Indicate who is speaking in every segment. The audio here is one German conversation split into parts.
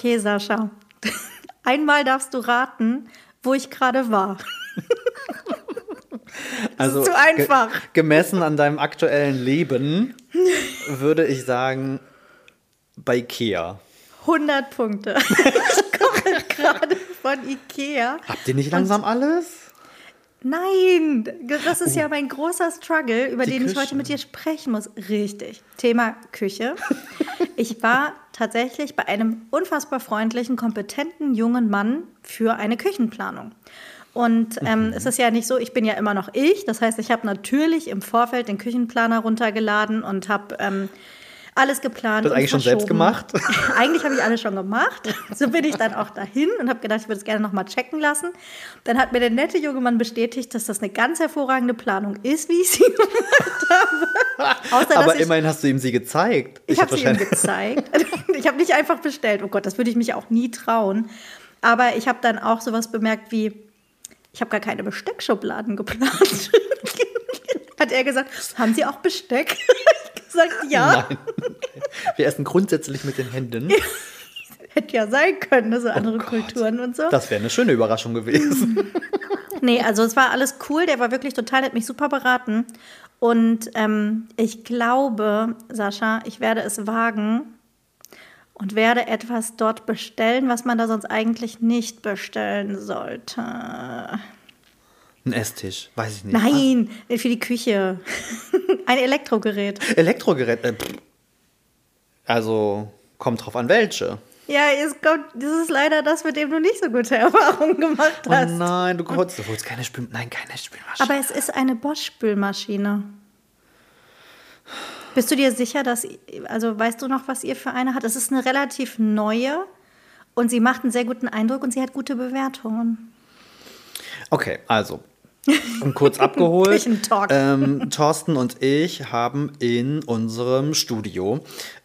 Speaker 1: Okay, Sascha. Einmal darfst du raten, wo ich gerade war.
Speaker 2: Also
Speaker 1: zu einfach.
Speaker 2: Ge gemessen an deinem aktuellen Leben würde ich sagen bei Ikea.
Speaker 1: 100 Punkte. ich komme gerade von Ikea.
Speaker 2: Habt ihr nicht langsam alles?
Speaker 1: Nein, das ist ja mein großer Struggle, über
Speaker 2: Die
Speaker 1: den ich
Speaker 2: Küche.
Speaker 1: heute mit dir sprechen muss. Richtig. Thema Küche. Ich war tatsächlich bei einem unfassbar freundlichen, kompetenten jungen Mann für eine Küchenplanung. Und ähm,
Speaker 2: Mhm.
Speaker 1: es ist ja nicht so, ich bin ja immer noch ich. Das heißt, ich habe natürlich im Vorfeld den Küchenplaner runtergeladen und habe ähm, alles geplant.
Speaker 2: Das eigentlich schon selbst gemacht?
Speaker 1: Eigentlich habe ich alles schon gemacht. So bin ich dann auch dahin und habe gedacht, ich würde es gerne noch mal checken lassen. Dann hat mir der nette junge Mann bestätigt, dass das eine ganz hervorragende Planung ist, wie ich sie gemacht habe. Außer,
Speaker 2: Aber
Speaker 1: ich,
Speaker 2: immerhin hast du ihm sie gezeigt.
Speaker 1: ich habe
Speaker 2: hab
Speaker 1: sie ihm gezeigt. Ich habe nicht einfach bestellt. Oh Gott, das würde ich mich auch nie trauen. Aber ich habe dann auch sowas bemerkt wie, ich habe gar keine Besteckschubladen geplant. Hat er gesagt, haben Sie auch Besteck? Ich gesagt, ja.
Speaker 2: Nein. Wir essen grundsätzlich mit den Händen.
Speaker 1: Hätte ja sein können, ne, so andere
Speaker 2: Oh.
Speaker 1: Kulturen und so.
Speaker 2: Das wäre eine schöne Überraschung gewesen.
Speaker 1: Nee, also es war alles cool. Der war wirklich total, hat mich super beraten. Und ähm, ich glaube, Sascha, ich werde es wagen und werde etwas dort bestellen, was man da sonst eigentlich nicht bestellen sollte.
Speaker 2: Ein Esstisch, weiß ich nicht.
Speaker 1: Nein, für die Küche. Ein Elektrogerät.
Speaker 2: Elektrogerät. Äh, also kommt drauf an, welche.
Speaker 1: Ja, es kommt, das ist leider das, mit dem du nicht so gute Erfahrungen gemacht
Speaker 2: Oh
Speaker 1: hast.
Speaker 2: nein, du holst, du holst keine Spül... Nein, keine Spülmaschine.
Speaker 1: Aber es ist eine Bosch-Spülmaschine. Bist du dir sicher, dass, also weißt du noch, was ihr für eine hat? Es ist eine relativ neue und sie macht einen sehr guten Eindruck und sie hat gute Bewertungen.
Speaker 2: Okay, also. Und kurz abgeholt. Ähm, Thorsten und ich haben in unserem Studio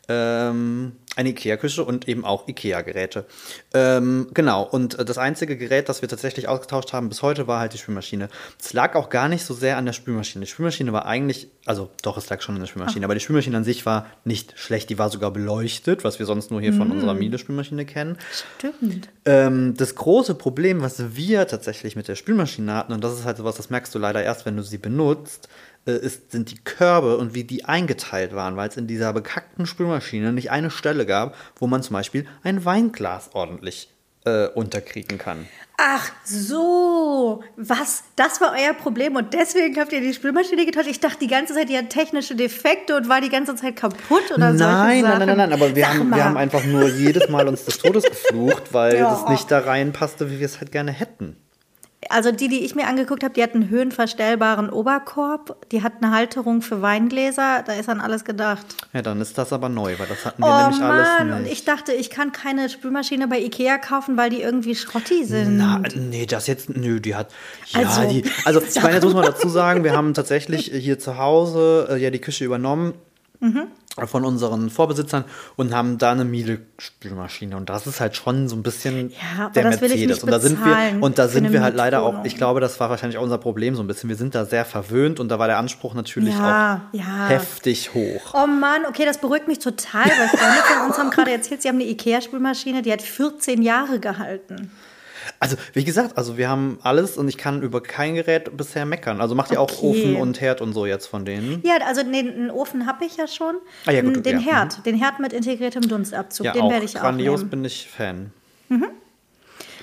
Speaker 2: ähm, eine Ikea-Küche und eben auch Ikea-Geräte. Ähm, genau, und äh, das einzige Gerät, das wir tatsächlich ausgetauscht haben bis heute, war halt die Spülmaschine. Es lag auch gar nicht so sehr an der Spülmaschine. Die Spülmaschine war eigentlich, also doch, es lag schon an der Spülmaschine, aber die Spülmaschine an sich war nicht schlecht. Die war sogar beleuchtet, was wir sonst nur hier von unserer Miele-Spülmaschine kennen.
Speaker 1: Stimmt.
Speaker 2: Ähm, das große Problem, was wir tatsächlich mit der Spülmaschine hatten, und das ist halt sowas, das merkst du leider erst, wenn du sie benutzt, ist, sind die Körbe und wie die eingeteilt waren, weil es in dieser bekackten Spülmaschine nicht eine Stelle gab, wo man zum Beispiel ein Weinglas ordentlich äh, unterkriegen kann.
Speaker 1: Ach so, was? Das war euer Problem und deswegen habt ihr die Spülmaschine getauscht? Ich dachte die ganze Zeit, die hat technische Defekte und war die ganze Zeit kaputt oder solche
Speaker 2: Nein, nein, nein, nein, nein, aber wir
Speaker 1: Sag
Speaker 2: haben,
Speaker 1: mal.
Speaker 2: wir haben einfach nur jedes Mal uns des Todes geflucht, weil
Speaker 1: Ja.
Speaker 2: das nicht da reinpasste, wie wir es halt gerne hätten.
Speaker 1: Also die, die ich mir angeguckt habe, die hat einen höhenverstellbaren Oberkorb, die hat eine Halterung für Weingläser, da ist an alles gedacht.
Speaker 2: Ja, dann ist das aber neu, weil das hatten wir
Speaker 1: Oh
Speaker 2: nämlich alles
Speaker 1: Mann,
Speaker 2: nicht.
Speaker 1: und ich dachte, ich kann keine Spülmaschine bei Ikea kaufen, weil die irgendwie schrotti sind.
Speaker 2: Na, nee, das jetzt, nö, die hat, ja,
Speaker 1: Also,
Speaker 2: die, also ich meine, jetzt muss man dazu sagen, wir haben tatsächlich hier zu Hause äh, ja die Küche übernommen
Speaker 1: Mhm.
Speaker 2: Von unseren Vorbesitzern und haben da eine Miele-Spülmaschine und das ist halt schon so ein bisschen
Speaker 1: Ja,
Speaker 2: der
Speaker 1: das will ich
Speaker 2: Mercedes und da sind wir und da sind wir halt leider auch, ich glaube, das war wahrscheinlich auch unser Problem so ein bisschen, wir sind da sehr verwöhnt und da war der Anspruch natürlich
Speaker 1: Ja,
Speaker 2: auch
Speaker 1: ja.
Speaker 2: heftig hoch.
Speaker 1: Oh Mann, okay, das beruhigt mich total, weil Freunde von uns haben gerade erzählt, sie haben eine Ikea-Spülmaschine, die hat 14 Jahre gehalten.
Speaker 2: Also, wie gesagt, also wir haben alles und ich kann über kein Gerät bisher meckern. Also macht ihr auch
Speaker 1: Okay.
Speaker 2: Ofen und Herd und so jetzt von denen?
Speaker 1: Ja, also den, einen Ofen habe ich ja schon.
Speaker 2: Ah ja, gut,
Speaker 1: den
Speaker 2: ja,
Speaker 1: Herd, den Herd mit integriertem Dunstabzug,
Speaker 2: Ja,
Speaker 1: den
Speaker 2: auch
Speaker 1: werde ich auch
Speaker 2: grandios
Speaker 1: nehmen.
Speaker 2: bin ich Fan.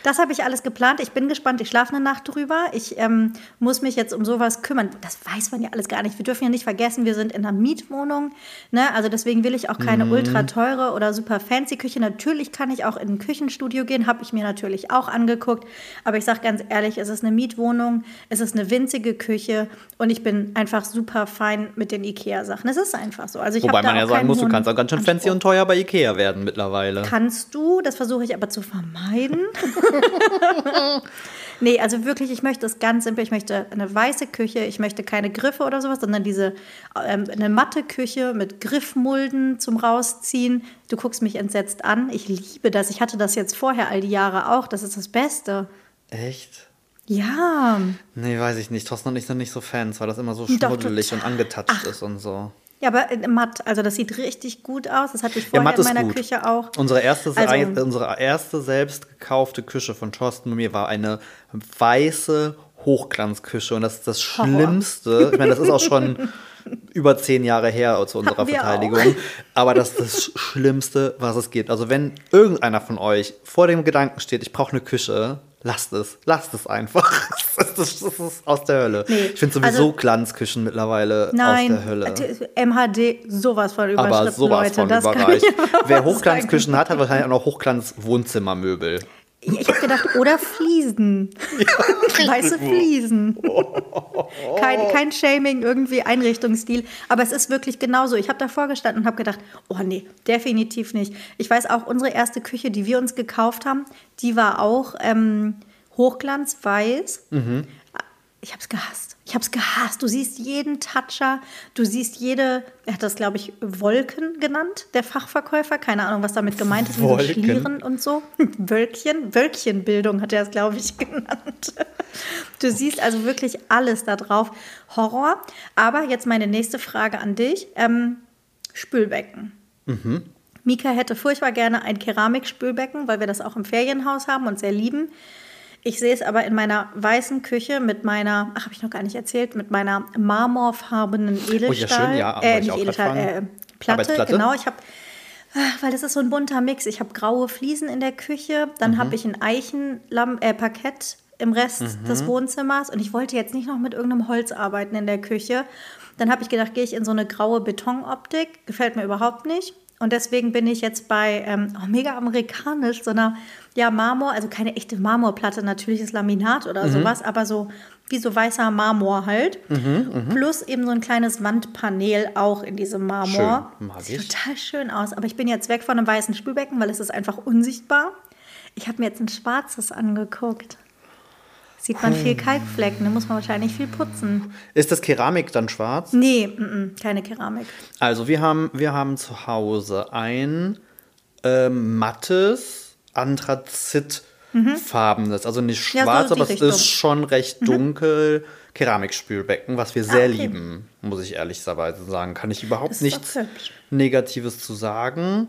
Speaker 1: Das habe ich alles geplant. Ich bin gespannt. Ich schlafe eine Nacht drüber. Ich ähm, muss mich jetzt um sowas kümmern. Das weiß man ja alles gar nicht. Wir dürfen ja nicht vergessen, wir sind in einer Mietwohnung. Ne? Also deswegen will ich auch keine
Speaker 2: Mhm.
Speaker 1: ultra teure oder super fancy Küche. Natürlich kann ich auch in ein Küchenstudio gehen. Habe ich mir natürlich auch angeguckt. Aber ich sage ganz ehrlich, es ist eine Mietwohnung. Es ist eine winzige Küche. Und ich bin einfach super fein mit den Ikea-Sachen. Es ist einfach so. Also ich
Speaker 2: Wobei man ja sagen muss, du kannst auch ganz schön fancy
Speaker 1: Anspruch.
Speaker 2: und teuer bei Ikea werden mittlerweile.
Speaker 1: Kannst du, das versuche ich aber zu vermeiden. nee, also wirklich, ich möchte es ganz simpel. Ich möchte eine weiße Küche, ich möchte keine Griffe oder sowas, sondern diese ähm, eine matte Küche mit Griffmulden zum Rausziehen. Du guckst mich entsetzt an. Ich liebe das. Ich hatte das jetzt vorher all die Jahre auch. Das ist das Beste.
Speaker 2: Echt?
Speaker 1: Ja.
Speaker 2: Nee, weiß ich nicht. Thorsten und ich sind nicht so Fans, weil das immer so schmuddelig und angetatscht ist und so.
Speaker 1: Ja, aber äh, matt, also das sieht richtig gut aus. Das hatte ich vorher
Speaker 2: matt
Speaker 1: in meiner
Speaker 2: gut.
Speaker 1: Küche auch.
Speaker 2: Unsere erste,
Speaker 1: Also-
Speaker 2: ei- unsere erste selbst gekaufte Küche von Thorsten und mir war eine weiße Hochglanzküche und das ist das. Schlimmste. Ich meine, das ist auch schon über zehn Jahre her zu unserer Verteidigung. Aber das ist das Schlimmste, was es gibt. Also wenn irgendeiner von euch vor dem Gedanken steht, ich brauche eine Küche, lasst es. Lasst es einfach. Das ist, das ist aus der Hölle.
Speaker 1: Nee,
Speaker 2: Ich finde sowieso
Speaker 1: also-
Speaker 2: Glanzküchen mittlerweile
Speaker 1: Nein,
Speaker 2: aus der Hölle.
Speaker 1: äh, MHD, sowas von überschritten,
Speaker 2: Aber sowas
Speaker 1: Leute.
Speaker 2: von
Speaker 1: das kann
Speaker 2: überreich.
Speaker 1: ich aber
Speaker 2: Wer Hochglanzküchen hat, hat wahrscheinlich auch noch Hochglanz-Wohnzimmermöbel.
Speaker 1: Ich habe gedacht, oder Fliesen. Weiße Fliesen. kein, kein Shaming, irgendwie Einrichtungsstil. Aber es ist wirklich genauso. Ich habe davor gestanden und habe gedacht, oh nee, definitiv nicht. Ich weiß auch, unsere erste Küche, die wir uns gekauft haben, die war auch ähm, hochglanzweiß. Ich habe es gehasst. Ich habe es gehasst. Du siehst jeden Toucher, du siehst jede, er hat das, glaube ich, Wolken genannt, der Fachverkäufer. Keine Ahnung, was damit gemeint ist, wie so
Speaker 2: Wolken?
Speaker 1: Schlieren und so. Wölkchen, Wölkchenbildung hat er es, glaube ich, genannt. Du siehst also wirklich alles da drauf. Horror. Aber jetzt meine nächste Frage an dich. Ähm, Spülbecken. Mika hätte furchtbar gerne ein Keramikspülbecken, weil wir das auch im Ferienhaus haben und sehr lieben. Ich sehe es aber in meiner weißen Küche mit meiner, ach, habe ich noch gar nicht erzählt, mit meiner marmorfarbenen Edelstahl.
Speaker 2: schön, ja, wollte
Speaker 1: äh,
Speaker 2: ich
Speaker 1: nicht Edelstahl, äh, Platte, genau. Ich habe, weil das ist so ein bunter Mix. Ich habe graue Fliesen in der Küche,
Speaker 2: Mhm.
Speaker 1: dann habe ich ein Eichenparkett äh, im Rest
Speaker 2: Mhm.
Speaker 1: des Wohnzimmers und ich wollte jetzt nicht noch mit irgendeinem Holz arbeiten in der Küche. Dann habe ich gedacht, gehe ich in so eine graue Betonoptik. Gefällt mir überhaupt nicht. Und deswegen bin ich jetzt bei ähm, oh, mega amerikanisch, so einer ja, Marmor, also keine echte Marmorplatte, natürliches Laminat oder
Speaker 2: Mhm.
Speaker 1: sowas, aber so wie so weißer Marmor halt.
Speaker 2: Mhm,
Speaker 1: Plus eben so ein kleines Wandpanel auch in diesem Marmor.
Speaker 2: Schön, mag
Speaker 1: Sieht
Speaker 2: ich.
Speaker 1: total schön aus. Aber ich bin jetzt weg von einem weißen Spülbecken, weil es ist einfach unsichtbar. Ich habe mir jetzt ein schwarzes angeguckt. Sieht man
Speaker 2: Hm.
Speaker 1: viel Kalkflecken, da muss man wahrscheinlich viel putzen.
Speaker 2: Ist das Keramik dann schwarz?
Speaker 1: Nee, mm, mm, keine Keramik.
Speaker 2: Also wir haben, wir haben zu Hause ein ähm, mattes, anthrazitfarbenes, also nicht
Speaker 1: Mhm. Ja, so
Speaker 2: schwarz, aber es
Speaker 1: Richtung. Mhm.
Speaker 2: ist schon recht dunkel. Keramikspülbecken, was wir sehr
Speaker 1: Ah, okay.
Speaker 2: lieben, muss ich ehrlicherweise sagen. Kann ich überhaupt nichts. Negatives zu sagen.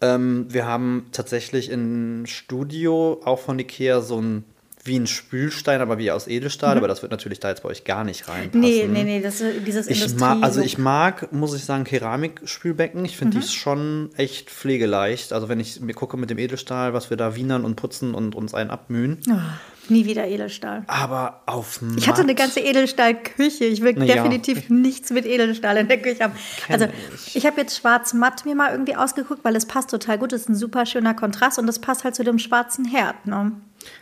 Speaker 2: Ähm, wir haben tatsächlich im Studio auch von Ikea so ein wie ein Spülstein, aber wie aus Edelstahl, aber das wird natürlich da jetzt bei euch gar nicht reinpassen.
Speaker 1: Mhm. Nee, nee, nee, das ist dieses
Speaker 2: Ich
Speaker 1: Industrie.
Speaker 2: also ich mag, muss ich sagen, Keramikspülbecken. Ich finde
Speaker 1: Mhm.
Speaker 2: die schon echt pflegeleicht. Also wenn ich mir gucke mit dem Edelstahl, was wir da wienern und putzen und uns einen abmühen.
Speaker 1: Oh, nie wieder Edelstahl.
Speaker 2: Aber auf matt,
Speaker 1: Ich hatte eine ganze Edelstahlküche. Ich will
Speaker 2: Na ja.
Speaker 1: definitiv nichts mit Edelstahl in der Küche haben. Also
Speaker 2: ich.
Speaker 1: ich habe jetzt schwarz-matt mir mal irgendwie ausgeguckt, weil es passt total gut. Es ist ein super schöner Kontrast und es passt halt zu dem schwarzen Herd. Ne?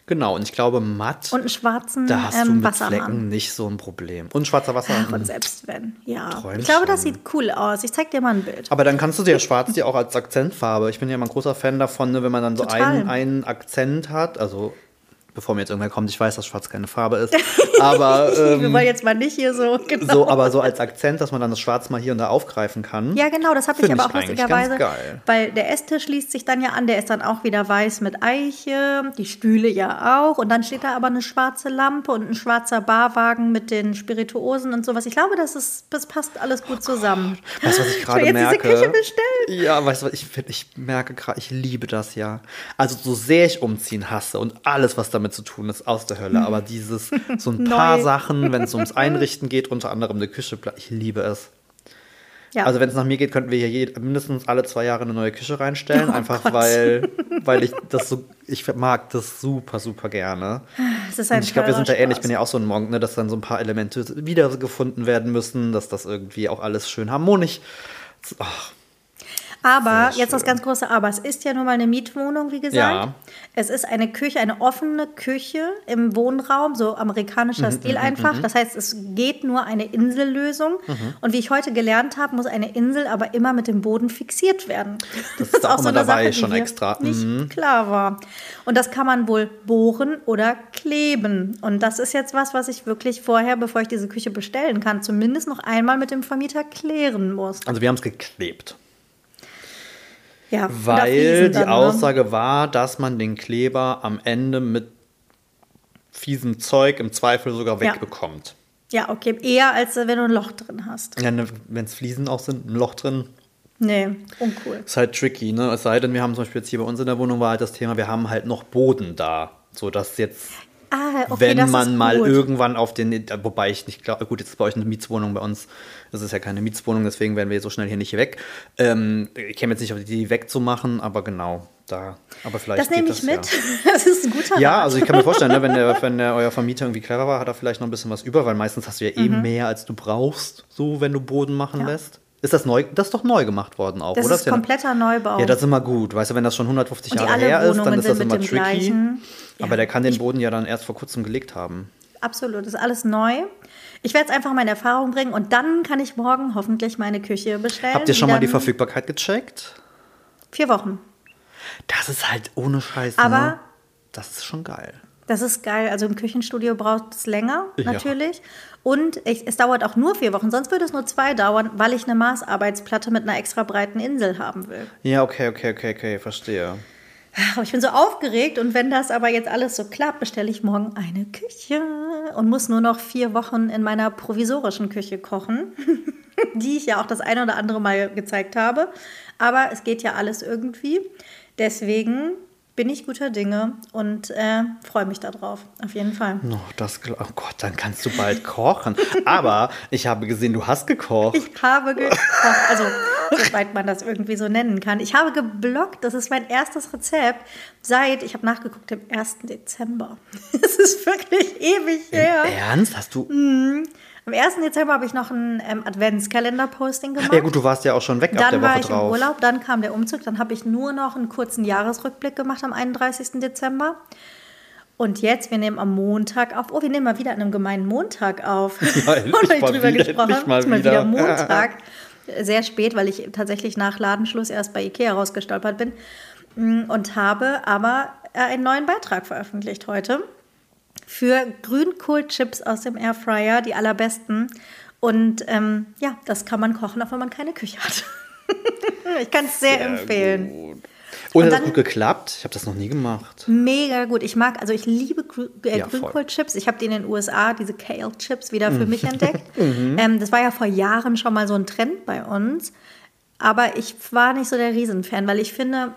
Speaker 2: Genau, und ich glaube, matt,
Speaker 1: Und einen schwarzen
Speaker 2: da hast du
Speaker 1: ähm,
Speaker 2: mit
Speaker 1: Wassermann.
Speaker 2: Flecken nicht so ein Problem. Und schwarzer Wasser.
Speaker 1: Ach, und selbst wenn, ja.
Speaker 2: Träum
Speaker 1: Ich glaube, das sieht cool aus. Ich zeig dir mal ein Bild.
Speaker 2: aber dann kannst du dir schwarz dir auch als Akzentfarbe. Ich bin ja immer ein großer Fan davon, ne, wenn man dann so einen, einen Akzent hat. Also, bevor mir jetzt irgendwer kommt, ich weiß, dass schwarz keine Farbe ist. Aber
Speaker 1: Wir
Speaker 2: ähm,
Speaker 1: wollen jetzt mal nicht hier so genau.
Speaker 2: so, aber so als Akzent, dass man dann das Schwarz mal hier und da aufgreifen kann.
Speaker 1: Ja, genau, das habe ich aber auch lustigerweise. Weil der Esstisch schließt sich dann ja an, der ist dann auch wieder weiß mit Eiche, die Stühle ja auch. Und dann steht da aber eine schwarze Lampe und ein schwarzer Barwagen mit den Spirituosen und sowas. Ich glaube, das, ist, das passt alles gut zusammen.
Speaker 2: Weißt du, was ich gerade
Speaker 1: jetzt diese
Speaker 2: merke?
Speaker 1: Küche bestellen.
Speaker 2: Ja, weißt du, was ich, ich merke gerade, ich liebe das ja. Also, so sehr ich umziehen hasse und alles, was damit zu tun ist, aus der Hölle. Aber dieses, so ein paar. Sachen, wenn es ums Einrichten geht, unter anderem eine Küche, ich liebe es.
Speaker 1: Ja.
Speaker 2: Also, wenn es nach mir geht, könnten wir hier mindestens alle zwei Jahre eine neue Küche reinstellen.
Speaker 1: Oh
Speaker 2: einfach
Speaker 1: Gott.
Speaker 2: weil, weil ich das so, ich mag das super, super gerne.
Speaker 1: es ist ein
Speaker 2: Und ich glaube, wir sind da ähnlich. Ich bin ja auch so ein Monk, ne, dass dann so ein paar Elemente wiedergefunden werden müssen, dass das irgendwie auch alles schön harmonisch. Ach,
Speaker 1: Aber, jetzt das ganz große Aber, es ist ja nun mal eine Mietwohnung, wie gesagt.
Speaker 2: Ja.
Speaker 1: Es ist eine Küche, eine offene Küche im Wohnraum, so amerikanischer
Speaker 2: Mhm,
Speaker 1: Stil einfach. Das heißt, es geht nur eine Insellösung.
Speaker 2: Mhm.
Speaker 1: Und wie ich heute gelernt habe, muss eine Insel aber immer mit dem Boden fixiert werden. Das,
Speaker 2: ist auch immer dabei, schon
Speaker 1: die
Speaker 2: extra. Mhm.
Speaker 1: Nicht klar war. Und das kann man wohl bohren oder kleben. Und das ist jetzt was, was ich wirklich vorher, bevor ich diese Küche bestellen kann, zumindest noch einmal mit dem Vermieter klären muss.
Speaker 2: Also wir haben es geklebt.
Speaker 1: Ja,
Speaker 2: Weil die
Speaker 1: dann, ne?
Speaker 2: Aussage war, dass man den Kleber am Ende mit fiesem Zeug im Zweifel sogar
Speaker 1: Ja.
Speaker 2: wegbekommt.
Speaker 1: Ja, okay. Eher als äh, wenn du ein Loch drin hast.
Speaker 2: Ja, ne, wenn es Fliesen auch sind, ein Loch drin,
Speaker 1: Nee, uncool.
Speaker 2: ist halt tricky, ne? Es sei denn, wir haben zum Beispiel jetzt hier bei uns in der Wohnung war halt das Thema, wir haben halt noch Boden da. So dass jetzt,
Speaker 1: Ah, okay,
Speaker 2: wenn
Speaker 1: das
Speaker 2: man mal
Speaker 1: gut.
Speaker 2: irgendwann auf den, wobei ich nicht glaube, gut, jetzt ist bei euch eine Mietswohnung, bei uns das ist ja keine Mietswohnung, deswegen werden wir so schnell hier nicht weg. Ähm, ich käme jetzt nicht auf die Idee wegzumachen, aber genau, da. Aber vielleicht
Speaker 1: Das nehme ich mit.
Speaker 2: Ja.
Speaker 1: Das ist ein guter
Speaker 2: Ja,
Speaker 1: Rat.
Speaker 2: also ich kann mir vorstellen, ne, wenn, der, wenn der, euer Vermieter irgendwie clever war, hat er vielleicht noch ein bisschen was über, weil meistens hast du ja eh mehr, als du brauchst, so wenn du Boden machen
Speaker 1: Mhm. Ja.
Speaker 2: lässt. Ist das neu? Das ist doch neu gemacht worden auch,
Speaker 1: das
Speaker 2: oder?
Speaker 1: ist
Speaker 2: ja,
Speaker 1: kompletter Neubau.
Speaker 2: ja, das ist immer gut. Weißt du, wenn das schon 150
Speaker 1: Und die
Speaker 2: Jahre her ist, dann ist das immer tricky.
Speaker 1: gleichen. Ja.
Speaker 2: Aber der kann den Boden ja dann erst vor kurzem gelegt haben.
Speaker 1: Absolut, das ist alles neu. Ich werde es einfach mal in Erfahrung bringen und dann kann ich morgen hoffentlich meine Küche bestellen.
Speaker 2: Habt ihr schon mal die Verfügbarkeit gecheckt?
Speaker 1: Vier Wochen.
Speaker 2: Das ist halt ohne Scheiß.
Speaker 1: Aber-
Speaker 2: ne? Das ist schon geil.
Speaker 1: Das ist geil. Also im Küchenstudio braucht es länger,
Speaker 2: Ja.
Speaker 1: natürlich. Und ich, es dauert auch nur vier Wochen, sonst würde es nur zwei dauern, weil ich eine Maßarbeitsplatte mit einer extra breiten Insel haben will.
Speaker 2: Ja, okay, okay, okay, okay, verstehe.
Speaker 1: Aber ich bin so aufgeregt und wenn das aber jetzt alles so klappt, bestelle ich morgen eine Küche und muss nur noch vier Wochen in meiner provisorischen Küche kochen, die ich ja auch das eine oder andere Mal gezeigt habe. Aber es geht ja alles irgendwie. Deswegen bin ich guter Dinge und äh, freue mich darauf, auf jeden Fall.
Speaker 2: Oh, das, oh Gott, dann kannst du bald kochen. Aber ich habe gesehen, du hast gekocht.
Speaker 1: Ich habe gekocht, also soweit man das irgendwie so nennen kann. Ich habe geblockt, das ist mein erstes Rezept seit, ich habe nachgeguckt, dem 1. Dezember. Es ist wirklich ewig her.
Speaker 2: Ernst? Hast du.
Speaker 1: Am 1. Dezember habe ich noch ein ähm, Adventskalender-Posting gemacht.
Speaker 2: Ja, gut, du warst ja auch schon weg ab
Speaker 1: dann
Speaker 2: der
Speaker 1: war
Speaker 2: Woche
Speaker 1: ich
Speaker 2: drauf.
Speaker 1: im Urlaub, dann kam der Umzug, dann habe ich nur noch einen kurzen Jahresrückblick gemacht am 31. Dezember. Und jetzt, wir nehmen am Montag auf. Oh, wir nehmen mal wieder an einem gemeinen Montag auf.
Speaker 2: Ja,
Speaker 1: Und ich
Speaker 2: mal
Speaker 1: drüber
Speaker 2: wieder,
Speaker 1: gesprochen
Speaker 2: mal
Speaker 1: mal
Speaker 2: wieder.
Speaker 1: wieder Montag. Sehr spät, weil ich tatsächlich nach Ladenschluss erst bei Ikea rausgestolpert bin. Mm, Und habe aber äh, einen neuen Beitrag veröffentlicht heute für Grünkohlchips aus dem Airfryer, die allerbesten. Und ähm, ja, das kann man kochen, auch wenn man keine Küche hat. ich kann es sehr, empfehlen.
Speaker 2: Gut. Und,
Speaker 1: Und
Speaker 2: hat das gut geklappt? Ich habe das noch nie gemacht.
Speaker 1: Mega gut. Ich mag, also ich liebe Grü äh,
Speaker 2: Ja.
Speaker 1: Grünkohlchips. Ich habe die in den USA, diese Kale-Chips, wieder für mich entdeckt. ähm, das war ja vor Jahren schon mal so ein Trend bei uns. Aber ich war nicht so der Riesenfan, weil ich finde,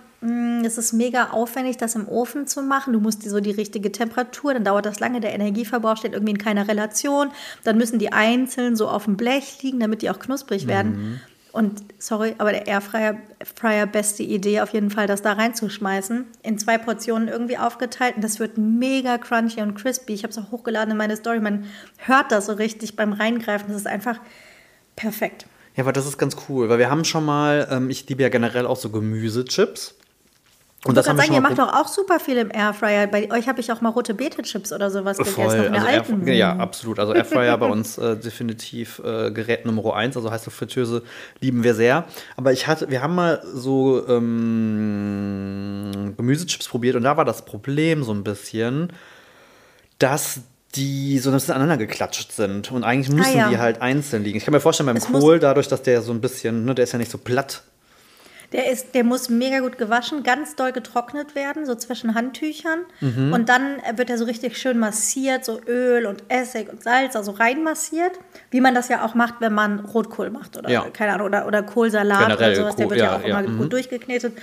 Speaker 1: es ist mega aufwendig, das im Ofen zu machen. Du musst die so die richtige Temperatur, dann dauert das lange, der Energieverbrauch steht irgendwie in keiner Relation. Dann müssen die einzeln so auf dem Blech liegen, damit die auch knusprig werden. Und sorry, aber der Airfryer, Fryer beste Idee auf jeden Fall, das da reinzuschmeißen. In zwei Portionen irgendwie aufgeteilt. Und das wird mega crunchy und crispy. Ich habe es auch hochgeladen in meine Story. Man hört das so richtig beim Reingreifen. Das ist einfach perfekt.
Speaker 2: Ja, aber das ist ganz cool, weil wir haben schon mal, ähm, ich liebe ja generell auch so Gemüsechips. Und das
Speaker 1: ich
Speaker 2: haben wir
Speaker 1: sagen,
Speaker 2: schon
Speaker 1: ihr macht doch auch super viel im Airfryer. Bei euch habe ich auch mal rote Beete-Chips oder sowas gegessen.
Speaker 2: Voll,
Speaker 1: auf der
Speaker 2: also
Speaker 1: alten
Speaker 2: ja, absolut. Also Airfryer bei uns äh, definitiv äh, Gerät Nummer eins, also heißt Fritteuse lieben wir sehr. Aber ich hatte, wir haben mal so ähm, Gemüsechips probiert und da war das Problem so ein bisschen, dass die so ein bisschen aneinander geklatscht sind und eigentlich müssen
Speaker 1: ja.
Speaker 2: die halt einzeln liegen. Ich kann mir vorstellen, beim
Speaker 1: Es
Speaker 2: Kohl, dadurch, dass der so ein bisschen, ne, der ist ja nicht so platt.
Speaker 1: Der, ist, der muss mega gut gewaschen, ganz doll getrocknet werden, so zwischen Handtüchern.
Speaker 2: Mhm.
Speaker 1: Und dann wird er so richtig schön massiert, so Öl und Essig und Salz, also reinmassiert. Wie man das ja auch macht, wenn man Rotkohl macht oder
Speaker 2: Ja.
Speaker 1: keine Ahnung, oder, oder Kohlsalat
Speaker 2: Generell
Speaker 1: oder sowas. Der wird ja,
Speaker 2: ja,
Speaker 1: auch
Speaker 2: ja,
Speaker 1: immer
Speaker 2: mhm.
Speaker 1: gut durchgeknetet.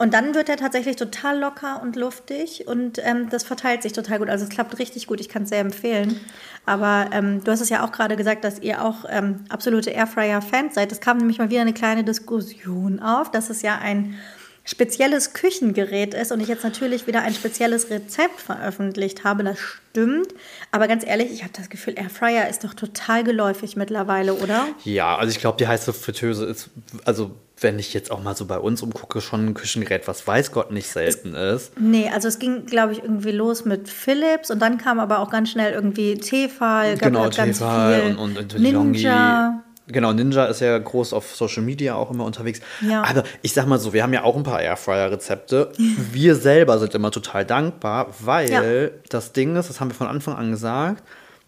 Speaker 1: Und dann wird er tatsächlich total locker und luftig und ähm, das verteilt sich total gut. Also es klappt richtig gut. Ich kann es sehr empfehlen. Aber ähm, du hast es ja auch gerade gesagt, dass ihr auch ähm, absolute Airfryer-Fans seid. Es kam nämlich mal wieder eine kleine Diskussion auf, dass es ja ein spezielles Küchengerät ist und ich jetzt natürlich wieder ein spezielles Rezept veröffentlicht habe. Das stimmt. Aber ganz ehrlich, ich habe das Gefühl, Airfryer ist doch total geläufig mittlerweile, oder?
Speaker 2: Ja, also ich glaube, die heiße Fritteuse ist, also wenn ich jetzt auch mal so bei uns umgucke, schon ein Küchengerät, was weiß Gott nicht selten ist.
Speaker 1: Nee, also es ging, glaube ich, irgendwie los mit Philips und dann kam aber auch ganz schnell irgendwie Tefal, gab
Speaker 2: Genau,
Speaker 1: halt ganz
Speaker 2: Tefal
Speaker 1: viel
Speaker 2: und, und, und
Speaker 1: Ninja.
Speaker 2: Genau, Ninja ist ja groß auf Social Media auch immer unterwegs.
Speaker 1: Ja.
Speaker 2: Aber ich sag mal so, wir haben ja auch ein paar Airfryer-Rezepte. wir selber sind immer total dankbar, weil
Speaker 1: Ja.
Speaker 2: das Ding ist, das haben wir von Anfang an gesagt,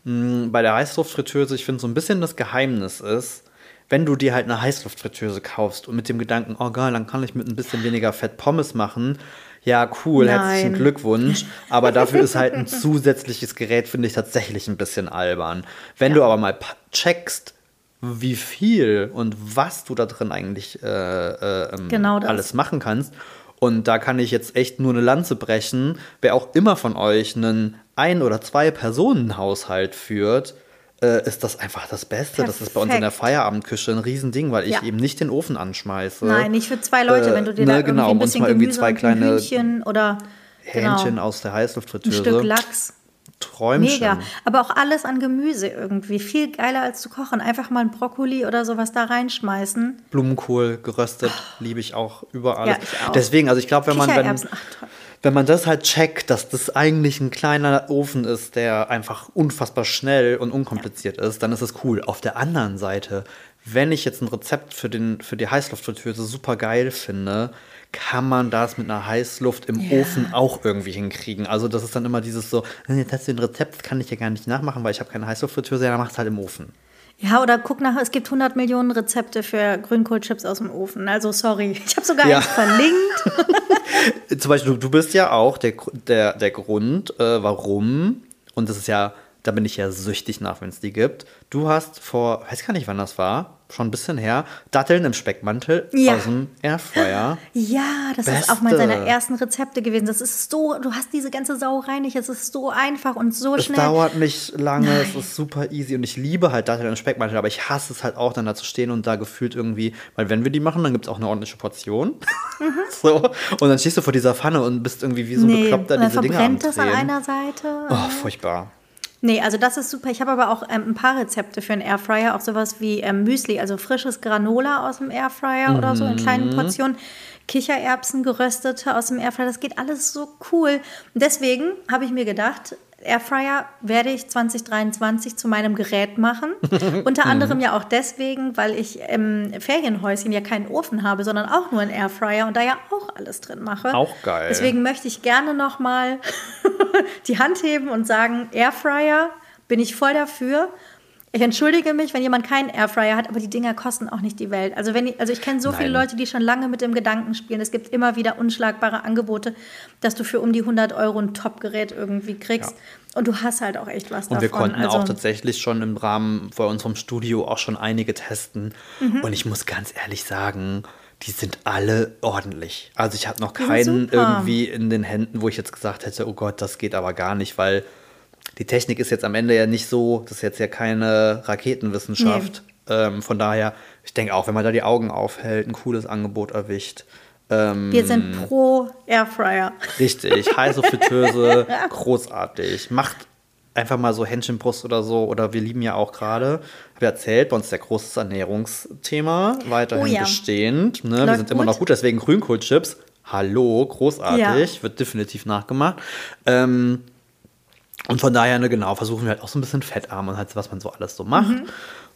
Speaker 2: mh, bei der Heißluftfritteuse, ich finde so ein bisschen das Geheimnis ist, wenn du dir halt eine Heißluftfritteuse kaufst und mit dem Gedanken, oh geil, dann kann ich mit ein bisschen weniger Fett Pommes machen, ja, cool,
Speaker 1: Nein.
Speaker 2: herzlichen Glückwunsch. Aber dafür ist halt ein zusätzliches Gerät, finde ich tatsächlich ein bisschen albern. Wenn du aber mal checkst, wie viel und was du da drin eigentlich äh, äh, ähm,
Speaker 1: Genau
Speaker 2: alles machen kannst. Und da kann ich jetzt echt nur eine Lanze brechen. Wer auch immer von euch einen Ein- oder Zwei-Personen-Haushalt führt, äh, ist das einfach das Beste. Das ist bei uns in der
Speaker 1: Perfekt.
Speaker 2: Feierabendküche ein Riesending, weil ich
Speaker 1: Ja.
Speaker 2: eben nicht den Ofen anschmeiße.
Speaker 1: Nein, nicht für zwei Leute,
Speaker 2: Äh,
Speaker 1: wenn du dir
Speaker 2: ne,
Speaker 1: da
Speaker 2: genau,
Speaker 1: irgendwie ein
Speaker 2: uns
Speaker 1: bisschen
Speaker 2: mal irgendwie
Speaker 1: Gemüse
Speaker 2: zwei
Speaker 1: und ein
Speaker 2: kleine
Speaker 1: Hühnchen oder
Speaker 2: Hähnchen
Speaker 1: genau,
Speaker 2: aus der
Speaker 1: ein
Speaker 2: Heißluftfritteuse.
Speaker 1: Stück Lachs.
Speaker 2: Träumchen.
Speaker 1: Mega. Aber auch alles an Gemüse irgendwie. Viel geiler als zu kochen. Einfach mal ein Brokkoli oder sowas da reinschmeißen.
Speaker 2: Blumenkohl geröstet, liebe ich auch über alles.
Speaker 1: Ja, ich auch.
Speaker 2: Deswegen, also ich glaube, wenn man, wenn,
Speaker 1: ach toll.
Speaker 2: Wenn man das halt checkt, dass das eigentlich ein kleiner Ofen ist, der einfach unfassbar schnell und unkompliziert ist, dann ist es cool. Auf der anderen Seite, wenn ich jetzt ein Rezept für, den, für die Heißluftfritteuse super geil finde, kann man das mit einer Heißluft im
Speaker 1: Ja.
Speaker 2: Ofen auch irgendwie hinkriegen. Also das ist dann immer dieses so, "Äh, jetzt hast du ein Rezept, das kann ich ja gar nicht nachmachen, weil ich habe keine Heißluftfritteuse, ja, dann mach's halt im Ofen.
Speaker 1: Ja, oder guck nach, es gibt 100 Millionen Rezepte für Grünkohlchips aus dem Ofen. Also sorry, ich habe sogar
Speaker 2: Ja.
Speaker 1: eins verlinkt.
Speaker 2: Zum Beispiel, du, bist ja auch der, der, der Grund, äh, warum, und das ist ja, da bin ich ja süchtig nach, wenn es die gibt. Du hast vor, weiß gar nicht, wann das war, schon ein bisschen her, Datteln im Speckmantel
Speaker 1: Ja.
Speaker 2: aus dem Airfryer.
Speaker 1: Ja, das ist auch mal
Speaker 2: Beste.
Speaker 1: seiner ersten Rezepte gewesen. Das ist so, du hast diese ganze Sauerei nicht. Es ist so einfach und so
Speaker 2: Es
Speaker 1: schnell.
Speaker 2: dauert nicht lange,
Speaker 1: Nein.
Speaker 2: es ist super easy und ich liebe halt Datteln im Speckmantel, aber ich hasse es halt auch, dann da zu stehen und da gefühlt irgendwie, weil wenn wir die machen, dann gibt es auch eine ordentliche Portion. so. Und dann stehst du vor dieser Pfanne und bist irgendwie wie so ein
Speaker 1: Mhm. nee,
Speaker 2: Bekloppter diese Dinger am
Speaker 1: verbrennt das an
Speaker 2: Drehen.
Speaker 1: einer Seite.
Speaker 2: Oh, furchtbar.
Speaker 1: Nee, also das ist super. Ich habe aber auch ähm, ein paar Rezepte für einen Airfryer, auch sowas wie ähm, Müsli, also frisches Granola aus dem Airfryer oder so in kleinen
Speaker 2: Mhm.
Speaker 1: Portionen. Kichererbsen geröstete aus dem Airfryer, das geht alles so cool. Und deswegen habe ich mir gedacht, Airfryer werde ich 2023 zu meinem Gerät machen. Unter anderem ja auch deswegen, weil ich im Ferienhäuschen ja keinen Ofen habe, sondern auch nur einen Airfryer und da ja auch alles drin mache.
Speaker 2: Auch geil.
Speaker 1: Deswegen möchte ich gerne noch mal die Hand heben und sagen, Airfryer bin ich voll dafür. Ich entschuldige mich, wenn jemand keinen Airfryer hat, aber die Dinger kosten auch nicht die Welt. Also, wenn ich, also ich kenne so viele
Speaker 2: Nein.
Speaker 1: Leute, die schon lange mit dem Gedanken spielen. Es gibt immer wieder unschlagbare Angebote, dass du für um die 100 Euro ein Top-Gerät irgendwie kriegst. Und du hast halt auch echt was
Speaker 2: Und
Speaker 1: davon.
Speaker 2: wir konnten
Speaker 1: also,
Speaker 2: auch tatsächlich schon im Rahmen von unserem Studio auch schon einige testen.
Speaker 1: Mhm.
Speaker 2: Und ich muss ganz ehrlich sagen, die sind alle ordentlich. Also ich habe noch keinen irgendwie in den Händen, wo ich jetzt gesagt hätte, oh Gott, das geht aber gar nicht, weil die Technik ist jetzt am Ende ja nicht so, das ist jetzt ja keine Raketenwissenschaft. Ähm, von daher, ich denke auch, wenn man da die Augen aufhält, ein cooles Angebot erwischt. Ähm,
Speaker 1: wir sind pro Airfryer.
Speaker 2: Richtig, heiße Fritteuse, großartig. Macht einfach mal so Hähnchenbrust oder so. Oder wir lieben ja auch gerade, habe ja erzählt, bei uns ist der großes Ernährungsthema weiterhin
Speaker 1: Oh ja.
Speaker 2: bestehend. Ne? Wir sind immer
Speaker 1: gut.
Speaker 2: noch gut, deswegen Grünkohlchips. Hallo, großartig, wird definitiv nachgemacht. Ähm, und von daher, ne, genau, versuchen wir halt auch so ein bisschen fettarm und halt, was man so alles so macht.
Speaker 1: Mhm.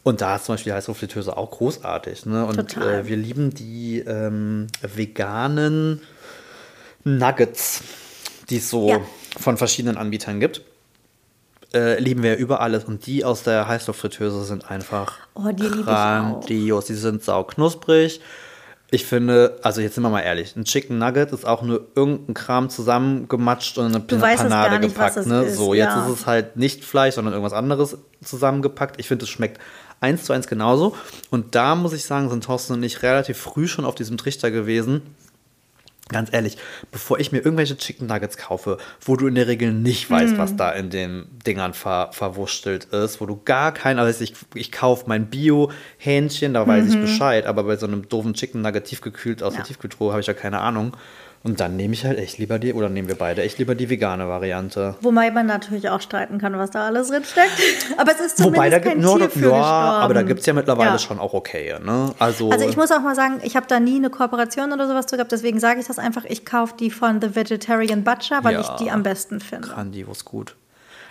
Speaker 2: Und da ist zum Beispiel die Heißluftfritteuse auch großartig. Ne? Und äh, wir lieben die ähm, veganen Nuggets, die es so
Speaker 1: Ja.
Speaker 2: von verschiedenen Anbietern gibt. Äh, lieben wir über alles. Und die aus der Heißluftfritteuse sind einfach
Speaker 1: Oh, die
Speaker 2: grandios. Die sind sau knusprig. Ich finde, also jetzt sind wir mal ehrlich, ein Chicken Nugget ist auch nur irgendein Kram zusammengematscht und in eine
Speaker 1: Du
Speaker 2: Panade
Speaker 1: gar nicht,
Speaker 2: gepackt. ne?
Speaker 1: ist,
Speaker 2: so, jetzt
Speaker 1: ja.
Speaker 2: ist es halt nicht Fleisch, sondern irgendwas anderes zusammengepackt. Ich finde, es schmeckt eins zu eins genauso. Und da muss ich sagen, sind Thorsten und ich relativ früh schon auf diesem Trichter gewesen. Ganz ehrlich, bevor ich mir irgendwelche Chicken Nuggets kaufe, wo du in der Regel nicht weißt,
Speaker 1: Mhm.
Speaker 2: was da in den Dingern ver verwurstelt ist, wo du gar kein, also ich, ich kaufe mein Bio-Hähnchen, da weiß ich Bescheid, aber bei so einem doofen Chicken Nugget tiefgekühlt aus
Speaker 1: Mhm. Ja.
Speaker 2: der Tiefkühltruhe habe ich ja keine Ahnung. Und dann nehme ich halt echt lieber die, oder nehmen wir beide echt lieber die vegane Variante.
Speaker 1: Wobei man natürlich auch streiten kann, was da alles drin steckt. Aber es ist zumindest
Speaker 2: Wobei, da
Speaker 1: kein
Speaker 2: gibt
Speaker 1: Tier für
Speaker 2: ja, aber da gibt es ja mittlerweile
Speaker 1: Ja.
Speaker 2: schon auch okay, ne? Also,
Speaker 1: Also ich muss auch mal sagen, ich habe da nie eine Kooperation oder sowas zu gehabt, deswegen sage ich das einfach. Ich kaufe die von The Vegetarian Butcher, weil
Speaker 2: Ja.
Speaker 1: ich die am besten finde.
Speaker 2: grandios gut.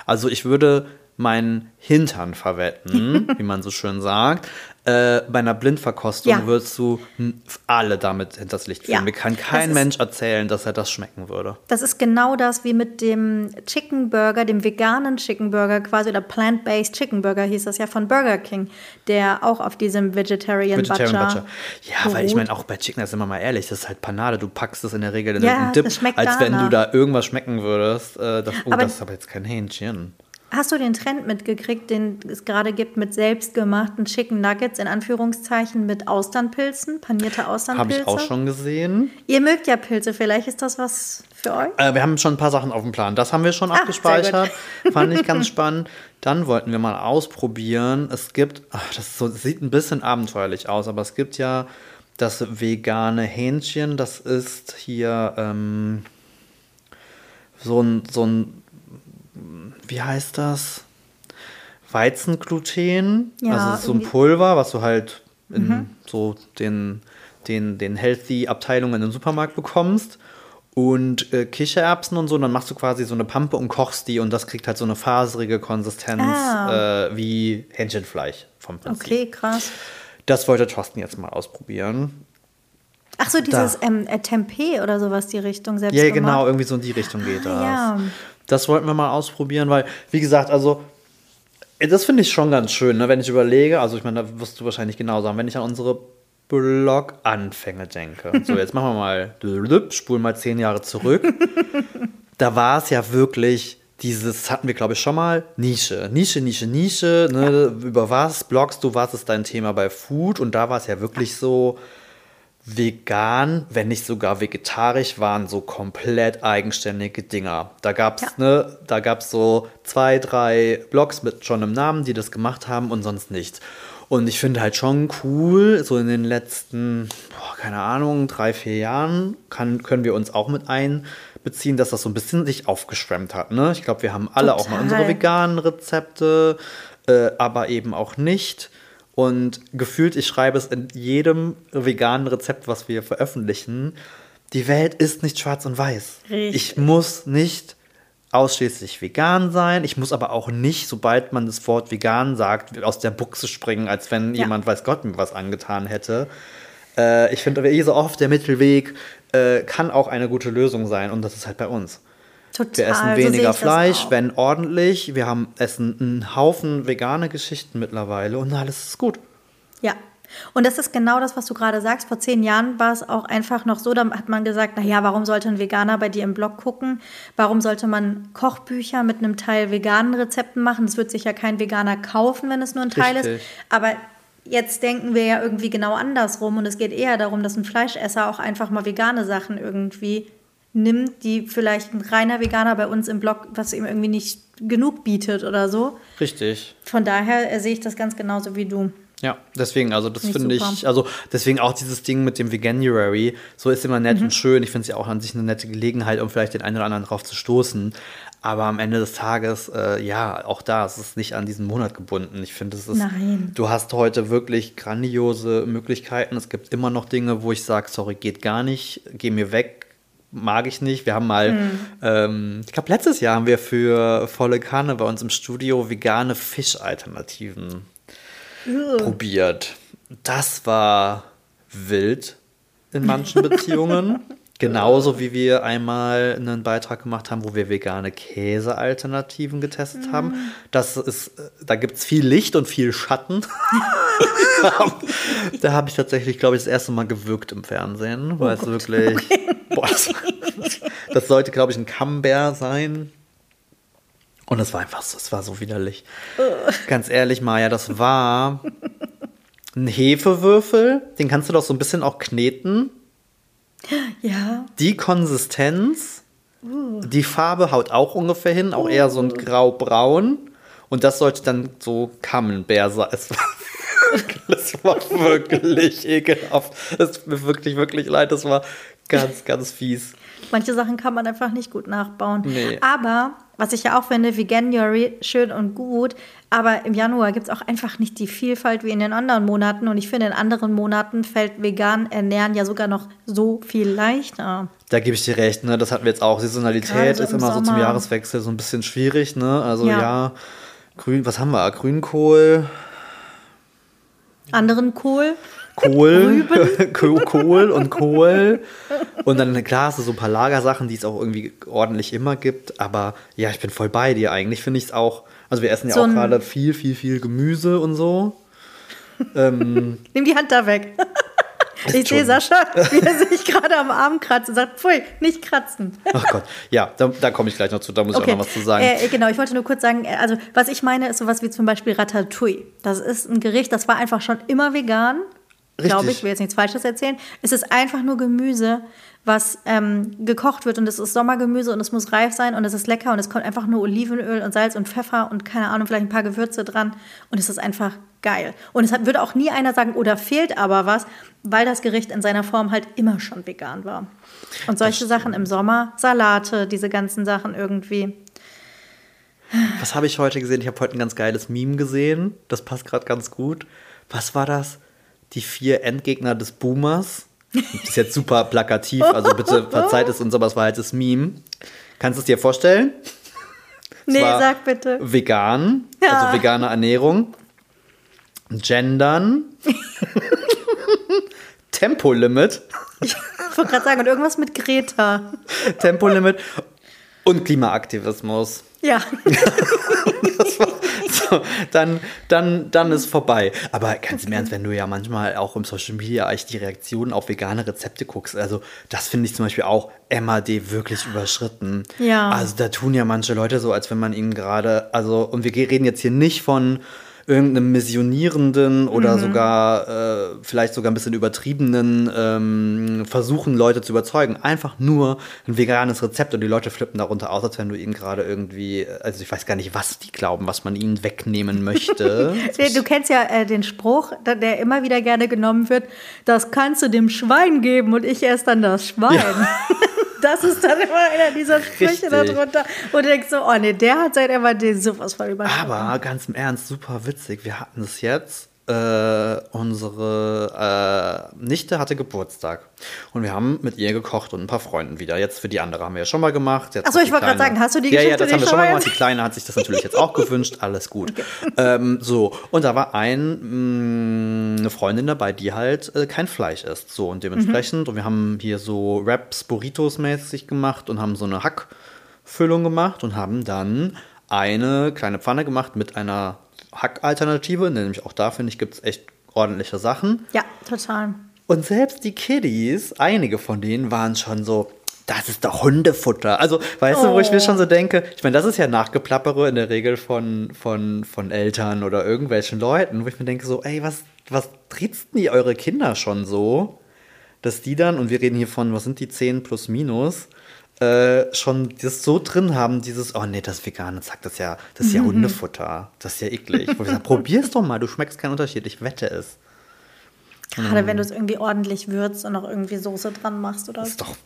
Speaker 2: Also ich würde meinen Hintern verwetten, wie man so schön sagt. Äh, bei einer Blindverkostung
Speaker 1: Ja.
Speaker 2: würdest du hm, alle damit hinters Licht führen.
Speaker 1: Ja.
Speaker 2: Mir kann
Speaker 1: Das
Speaker 2: kein
Speaker 1: ist-
Speaker 2: Mensch erzählen, dass er das schmecken würde.
Speaker 1: Das ist genau das wie mit dem Chicken Burger, dem veganen Chicken Burger quasi, oder Plant-Based Chicken Burger hieß das ja von Burger King, der auch auf diesem Vegetarian,
Speaker 2: Vegetarian
Speaker 1: Butcher.
Speaker 2: Butcher. Ja, weil ich
Speaker 1: beruht.
Speaker 2: meine, auch bei Chicken, sind wir mal ehrlich, das ist halt Panade. Du packst es in der Regel in
Speaker 1: Ja,
Speaker 2: einen Dip,
Speaker 1: das
Speaker 2: als wenn du
Speaker 1: danach.
Speaker 2: da irgendwas schmecken würdest. Äh, das, oh,
Speaker 1: Aber-
Speaker 2: das ist aber jetzt kein Hähnchen.
Speaker 1: Hast du den Trend mitgekriegt, den es gerade gibt mit selbstgemachten Chicken Nuggets in Anführungszeichen mit Austernpilzen, panierte
Speaker 2: Habe
Speaker 1: Austernpilze?
Speaker 2: ich auch schon gesehen.
Speaker 1: Ihr mögt ja Pilze, vielleicht ist das was für euch?
Speaker 2: Äh, wir haben schon ein paar Sachen auf dem Plan. Das haben wir schon
Speaker 1: Ah,
Speaker 2: abgespeichert. Fand ich ganz spannend. Dann wollten wir mal ausprobieren. Es gibt, ach, das, so, das sieht ein bisschen abenteuerlich aus, aber es gibt ja das vegane Hähnchen. Das ist hier ähm, so ein, so ein, wie heißt das? Weizengluten.
Speaker 1: Ja,
Speaker 2: also es ist so ein Pulver, was du halt in so den, den, den Healthy-Abteilungen im Supermarkt bekommst. Und äh, Kichererbsen und so, und dann machst du quasi so eine Pampe und kochst die und das kriegt halt so eine faserige Konsistenz
Speaker 1: Ah.
Speaker 2: äh, wie Hähnchenfleisch vom Prinzip.
Speaker 1: Okay, krass.
Speaker 2: Das wollte Thorsten jetzt mal ausprobieren.
Speaker 1: Ach so, dieses ähm, äh, Tempeh oder sowas, die Richtung selbst
Speaker 2: Ja, genau, irgendwie so in die Richtung geht das.
Speaker 1: ja.
Speaker 2: Das wollten wir mal ausprobieren, weil, wie gesagt, also, das finde ich schon ganz schön, ne, wenn ich überlege, also ich meine, da wirst du wahrscheinlich genau sagen, wenn ich an unsere Blog-Anfänge denke. So, jetzt machen wir mal, spulen mal zehn Jahre zurück. da war es ja wirklich dieses, hatten wir glaube ich schon mal, Nische. Nische, Nische, Nische. Ne? Über was blogst du, was ist dein Thema bei Food? Und da war es ja wirklich so, vegan, wenn nicht sogar vegetarisch, waren so komplett eigenständige Dinger. Da gab's
Speaker 1: Ja.
Speaker 2: ne, da gab's so zwei, drei Blogs mit schon einem Namen, die das gemacht haben und sonst nichts. Und ich finde halt schon cool, so in den letzten, boah, keine Ahnung, drei, vier Jahren kann, können wir uns auch mit einbeziehen, dass das so ein bisschen sich aufgeschwemmt hat. Ne? Ich glaube, wir haben alle auch mal
Speaker 1: Total.
Speaker 2: unsere veganen Rezepte, äh, aber eben auch nicht. Und gefühlt, ich schreibe es in jedem veganen Rezept, was wir veröffentlichen, die Welt ist nicht schwarz und weiß.
Speaker 1: Richtig.
Speaker 2: Ich muss nicht ausschließlich vegan sein. Ich muss aber auch nicht, sobald man das Wort vegan sagt, aus der Buchse springen, als wenn
Speaker 1: Ja.
Speaker 2: jemand weiß Gott mir was angetan hätte. Äh, ich finde, wie so oft, der Mittelweg äh, kann auch eine gute Lösung sein und das ist halt bei uns.
Speaker 1: Total.
Speaker 2: Wir essen
Speaker 1: so
Speaker 2: weniger
Speaker 1: das
Speaker 2: Fleisch, wenn ordentlich. Wir haben essen einen Haufen vegane Geschichten mittlerweile und alles ist gut.
Speaker 1: Ja. Und das ist genau das, was du gerade sagst. Vor zehn Jahren war es auch einfach noch so, da hat man gesagt, naja, warum sollte ein Veganer bei dir im Blog gucken? Warum sollte man Kochbücher mit einem Teil veganen Rezepten machen? Das wird sich ja kein Veganer kaufen, wenn es nur ein Teil
Speaker 2: Richtig.
Speaker 1: ist. Aber jetzt denken wir ja irgendwie genau andersrum und es geht eher darum, dass ein Fleischesser auch einfach mal vegane Sachen irgendwie nimmt, die vielleicht ein reiner Veganer bei uns im Blog, was ihm irgendwie nicht genug bietet oder so.
Speaker 2: Richtig.
Speaker 1: Von daher äh, sehe ich das ganz genauso wie du.
Speaker 2: Ja, deswegen, also das
Speaker 1: Finde ich
Speaker 2: also deswegen auch dieses Ding mit dem Veganuary, so ist immer
Speaker 1: Mhm.
Speaker 2: nett und schön. Ich finde es ja auch an sich eine nette Gelegenheit, um vielleicht den einen oder anderen drauf zu stoßen. Aber am Ende des Tages, äh, ja, auch da ist es nicht an diesen Monat gebunden. Ich finde, es ist,
Speaker 1: Nein.
Speaker 2: du hast heute wirklich grandiose Möglichkeiten. Es gibt immer noch Dinge, wo ich sage, sorry, geht gar nicht, geh mir weg, mag ich nicht. Wir haben mal,
Speaker 1: Mhm.
Speaker 2: ähm, ich glaube, letztes Jahr haben wir für volle Kanne bei uns im Studio vegane Fischalternativen probiert. Das war wild in manchen Beziehungen. Genauso wie wir einmal einen Beitrag gemacht haben, wo wir vegane Käsealternativen getestet haben. Das ist, da gibt es viel Licht und viel Schatten. da habe ich tatsächlich, glaube ich, das erste Mal gewirkt im Fernsehen, weil es wirklich. Boah, das, das sollte, glaube ich, ein Camembert sein. Und es war einfach so, es war so widerlich. Ganz ehrlich, Maja, das war ein Hefewürfel. Den kannst du doch so ein bisschen auch kneten.
Speaker 1: Ja.
Speaker 2: Die Konsistenz, die Farbe haut auch ungefähr hin, auch eher so ein grau-braun. Und das sollte dann so Camembert sein. Es war, es war wirklich ekelhaft. Es tut mir wirklich, wirklich leid. Das war ganz, ganz fies.
Speaker 1: Manche Sachen kann man einfach nicht gut nachbauen.
Speaker 2: Nee.
Speaker 1: Aber, was ich ja auch finde, Veganuary schön und gut, aber im Januar gibt es auch einfach nicht die Vielfalt wie in den anderen Monaten. Und ich finde, in anderen Monaten fällt vegan ernähren ja sogar noch so viel leichter.
Speaker 2: Da gebe ich dir recht, ne? Das hatten wir jetzt auch. Saisonalität
Speaker 1: so
Speaker 2: ist
Speaker 1: im
Speaker 2: immer so zum
Speaker 1: Sommer.
Speaker 2: Jahreswechsel so ein bisschen schwierig, ne? Also
Speaker 1: Ja.
Speaker 2: ja. Grün, was haben wir? Grünkohl,
Speaker 1: Anderen Kohl.
Speaker 2: Kohl, Ko- Kohl und Kohl. Und dann, klar, hast du so ein paar Lagersachen, die es auch irgendwie ordentlich immer gibt. Aber ja, ich bin voll bei dir. Eigentlich finde ich es auch, also wir essen ja
Speaker 1: So
Speaker 2: auch
Speaker 1: ein-
Speaker 2: gerade viel, viel, viel Gemüse und so.
Speaker 1: Nimm die Hand da weg. Ich sehe Sascha, wie er sich gerade am Arm kratzt und sagt, pfui, nicht kratzen.
Speaker 2: Ach Gott, ja, da, da komme ich gleich noch zu, da muss ich auch noch was zu sagen.
Speaker 1: Äh, genau, ich wollte nur kurz sagen, äh, also was ich meine, ist sowas wie zum Beispiel Ratatouille. Das ist ein Gericht, das war einfach schon immer vegan. Glaube ich, will jetzt nichts Falsches erzählen. Es ist einfach nur Gemüse, was ähm, gekocht wird und es ist Sommergemüse und es muss reif sein und es ist lecker und es kommt einfach nur Olivenöl und Salz und Pfeffer und keine Ahnung, vielleicht ein paar Gewürze dran und es ist einfach geil. Und es hat, würde auch nie einer sagen, oder fehlt aber was, weil das Gericht in seiner Form halt immer schon vegan war. Und solche Sachen im Sommer, Salate, diese ganzen Sachen irgendwie.
Speaker 2: Was habe ich heute gesehen? Ich habe heute ein ganz geiles Meme gesehen. Das passt gerade ganz gut. Was war das? Die vier Endgegner des Boomers. Das ist jetzt super plakativ, also bitte verzeiht es uns, aber es war halt das Meme. Kannst du es dir vorstellen?
Speaker 1: Nee, sag bitte.
Speaker 2: Vegan,
Speaker 1: Ja.
Speaker 2: also vegane Ernährung. Gendern. Tempolimit.
Speaker 1: Ich wollte gerade sagen, und irgendwas mit Greta.
Speaker 2: Tempolimit und Klimaaktivismus.
Speaker 1: Ja.
Speaker 2: So, dann, dann, dann ist vorbei. Aber ganz im Ernst, wenn du ja manchmal auch im Social Media echt die Reaktionen auf vegane Rezepte guckst, also das finde ich zum Beispiel auch MAD wirklich überschritten.
Speaker 1: Ja.
Speaker 2: Also da tun ja manche Leute so, als wenn man ihnen gerade, also, und wir reden jetzt hier nicht von irgendeinem missionierenden oder sogar äh, vielleicht sogar ein bisschen übertriebenen ähm, Versuchen, Leute zu überzeugen. Einfach nur ein veganes Rezept und die Leute flippen darunter aus, als wenn du ihnen gerade irgendwie, also ich weiß gar nicht, was die glauben, was man ihnen wegnehmen möchte.
Speaker 1: Du kennst ja äh, den Spruch, der immer wieder gerne genommen wird, das kannst du dem Schwein geben und ich esse dann das Schwein. Das ist dann immer einer dieser Sprüche darunter. Und du denkst so, oh nee, der hat seit MAD sowas voll überschritten.
Speaker 2: Aber ganz im Ernst, super witzig. Wir hatten es jetzt. Äh, unsere äh, Nichte hatte Geburtstag und wir haben mit ihr gekocht und ein paar Freunden wieder. Jetzt für die andere haben wir ja schon mal gemacht. Jetzt
Speaker 1: Ach so,
Speaker 2: hat
Speaker 1: ich wollte gerade sagen, hast du die
Speaker 2: Ja, ja,
Speaker 1: Geschichte
Speaker 2: das haben wir
Speaker 1: schon mal
Speaker 2: gemacht. Die Kleine hat sich das natürlich jetzt auch gewünscht. Alles gut. Ähm, so, und da war ein, mh, eine Freundin dabei, die halt äh, kein Fleisch isst. So, und dementsprechend, und wir haben hier so Wraps, Burritos mäßig gemacht und haben so eine Hackfüllung gemacht und haben dann eine kleine Pfanne gemacht mit einer Hackalternative. Nämlich auch da, finde ich, gibt es echt ordentliche Sachen.
Speaker 1: Ja, total.
Speaker 2: Und selbst die Kiddies, einige von denen waren schon so, das ist doch Hundefutter. Also, weißt du, wo ich mir schon so denke, ich meine, das ist ja Nachgeplappere in der Regel von, von, von Eltern oder irgendwelchen Leuten, wo ich mir denke so, ey, was, was triezt denn ihr eure Kinder schon so, dass die dann, und wir reden hier von, was sind die 10 plus minus, äh, schon das so drin haben, dieses, oh nee, das Vegane, zack, das ist ja, das ist ja Hundefutter, das ist ja eklig. Wo ich sage, probier's doch mal, du schmeckst keinen Unterschied, ich wette es.
Speaker 1: Gerade
Speaker 2: Mhm.
Speaker 1: wenn du es irgendwie ordentlich würzt und noch irgendwie Soße dran machst oder
Speaker 2: Das
Speaker 1: so.
Speaker 2: ist doch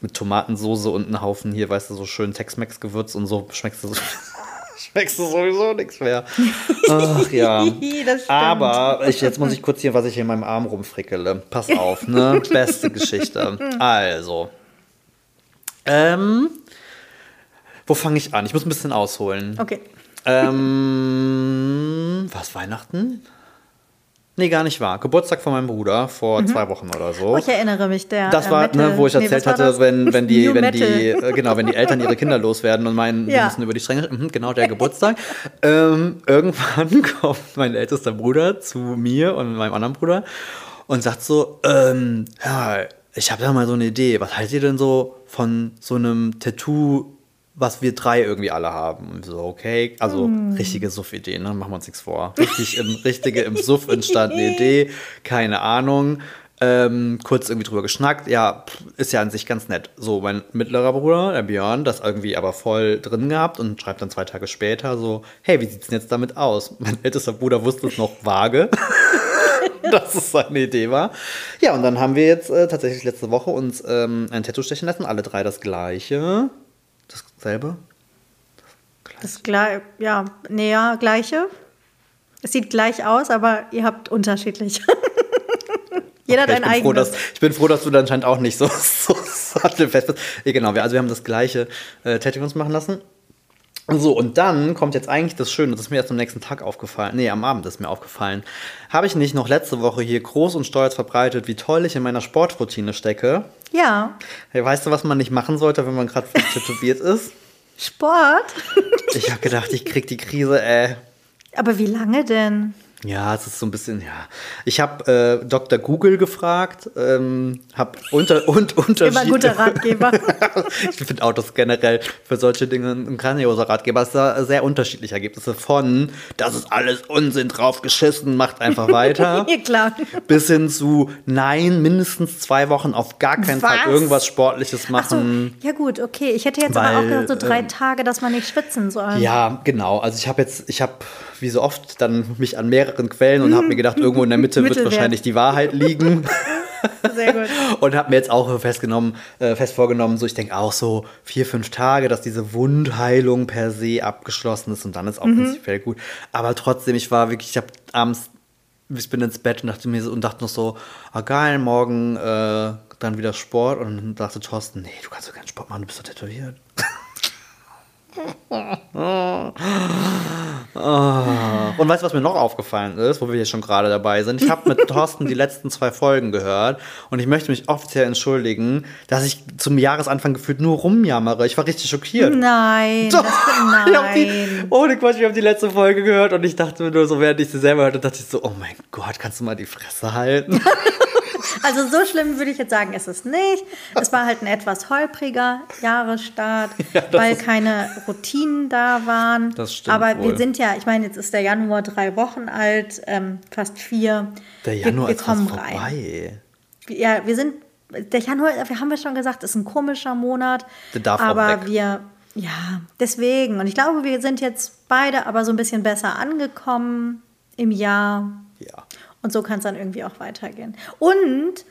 Speaker 2: mit Tomatensoße und einem Haufen hier, weißt du, so schön Tex-Mex-Gewürz und so schmeckst du, so, schmeckst du sowieso nichts mehr. Ach ja. Aber ich, jetzt muss ich kurz hier, was ich hier in meinem Arm rumfrickele. Pass auf, ne? Beste Geschichte. Also. Ähm. Wo fange ich an? Ich muss ein bisschen ausholen.
Speaker 1: Okay.
Speaker 2: Ähm, was, Weihnachten? Nee, gar nicht wahr. Geburtstag von meinem Bruder vor zwei Wochen oder so.
Speaker 1: Oh, ich erinnere mich, der.
Speaker 2: Das
Speaker 1: äh,
Speaker 2: war,
Speaker 1: Metal-
Speaker 2: ne, wo ich
Speaker 1: nee,
Speaker 2: erzählt hatte, wenn, wenn die,
Speaker 1: New
Speaker 2: wenn die, äh, genau, wenn die Eltern ihre Kinder loswerden und meinen, wir
Speaker 1: Ja.
Speaker 2: müssen über die Stränge, mhm, genau der Geburtstag. ähm, irgendwann kommt mein ältester Bruder zu mir und meinem anderen Bruder und sagt so, ähm, ja, ich habe da mal so eine Idee. Was haltet ihr denn so von so einem Tattoo, was wir drei irgendwie alle haben? Und so, okay, also
Speaker 1: Hm.
Speaker 2: richtige Suff-Idee, ne? Machen wir uns nichts vor. Richtig im, richtige im Suff entstand eine Idee, keine Ahnung. Ähm, kurz irgendwie drüber geschnackt. Ja, ist ja an sich ganz nett. So, mein mittlerer Bruder, der Björn, das irgendwie aber voll drin gehabt und schreibt dann zwei Tage später so: Hey, wie sieht's denn jetzt damit aus? Mein ältester Bruder wusste es noch vage. dass es seine Idee war. Ja, und dann haben wir jetzt äh, tatsächlich letzte Woche uns ähm, ein Tattoo stechen lassen. Alle drei das gleiche. Dasselbe?
Speaker 1: Das gleich, ja, ja, gleiche. Es sieht gleich aus, aber ihr habt unterschiedlich. Jeder
Speaker 2: Okay,
Speaker 1: hat
Speaker 2: ich,
Speaker 1: ein
Speaker 2: bin froh,
Speaker 1: eigenes.
Speaker 2: dass, ich bin froh, dass du dann anscheinend auch nicht so, so sattelfest bist. Ja, genau, wir, also wir haben das gleiche äh, Tattoo uns machen lassen. So, und dann kommt jetzt eigentlich das Schöne, das ist mir erst am nächsten Tag aufgefallen. Nee, am Abend ist mir aufgefallen. Habe ich nicht noch letzte Woche hier groß und stolz verbreitet, wie toll ich in meiner Sportroutine stecke?
Speaker 1: Ja.
Speaker 2: Hey, weißt du, was man nicht machen sollte, wenn man gerade tätowiert ist?
Speaker 1: Sport.
Speaker 2: Ich habe gedacht, ich krieg die Krise, äh.
Speaker 1: Aber wie lange denn?
Speaker 2: Ja, es ist so ein bisschen, ja. Ich habe äh, Dr. Google gefragt, ähm, habe unter, und
Speaker 1: Immer ein guter Ratgeber.
Speaker 2: ich finde Autos generell für solche Dinge ein grandioser Ratgeber. Es da sehr unterschiedliche Ergebnisse von, das ist alles Unsinn drauf geschissen, macht einfach weiter.
Speaker 1: ja, klar.
Speaker 2: Bis hin zu, nein, mindestens zwei Wochen auf gar keinen
Speaker 1: Was?
Speaker 2: Fall irgendwas Sportliches
Speaker 1: Ach so,
Speaker 2: machen.
Speaker 1: ja gut, okay. Ich hätte jetzt aber auch
Speaker 2: Weil,
Speaker 1: gedacht, so drei
Speaker 2: ähm,
Speaker 1: Tage, dass man nicht schwitzen soll.
Speaker 2: Ja, genau. Also ich habe jetzt, ich habe wie so oft dann mich an mehreren Quellen und habe mir gedacht, irgendwo in der Mitte wird wahrscheinlich die Wahrheit liegen.
Speaker 1: Sehr gut.
Speaker 2: Und habe mir jetzt auch festgenommen, äh, fest vorgenommen, so ich denke auch so vier, fünf Tage, dass diese Wundheilung per se abgeschlossen ist und dann ist auch prinzipiell gut. Aber trotzdem, ich war wirklich, ich habe abends, ich bin ins Bett und dachte mir so, und dachte noch so, ah geil, morgen äh, dann wieder Sport und dann dachte Thorsten, nee, du kannst doch keinen Sport machen, du bist doch tätowiert. Ah. Und weißt du, was mir noch aufgefallen ist, wo wir hier schon gerade dabei sind? Ich habe mit Thorsten die letzten zwei Folgen gehört und ich möchte mich offiziell entschuldigen, dass ich zum Jahresanfang gefühlt nur rumjammere. Ich war richtig schockiert.
Speaker 1: Nein,
Speaker 2: Doch.
Speaker 1: das,
Speaker 2: Ich die,
Speaker 1: nein.
Speaker 2: ohne Quatsch, ich habe die letzte Folge gehört und ich dachte mir nur so, während ich sie selber hörte, dachte ich so, oh mein Gott, kannst du mal die Fresse halten?
Speaker 1: Also so schlimm würde ich jetzt sagen, ist es nicht. Es war halt ein etwas holpriger Jahresstart,
Speaker 2: Ja,
Speaker 1: weil keine Routinen da waren.
Speaker 2: Das stimmt
Speaker 1: Aber
Speaker 2: wohl.
Speaker 1: wir sind ja, ich meine, jetzt ist der Januar drei Wochen alt, ähm, fast vier.
Speaker 2: Der Januar
Speaker 1: wir, wir
Speaker 2: ist fast
Speaker 1: kommen rein.
Speaker 2: vorbei.
Speaker 1: Ja, wir sind, der Januar, wir haben wir schon gesagt, ist ein komischer Monat.
Speaker 2: Der darf auch
Speaker 1: aber
Speaker 2: weg.
Speaker 1: wir, ja, deswegen. Und ich glaube, wir sind jetzt beide aber so ein bisschen besser angekommen im Jahr.
Speaker 2: Ja.
Speaker 1: Und so kann es dann irgendwie auch weitergehen. Und,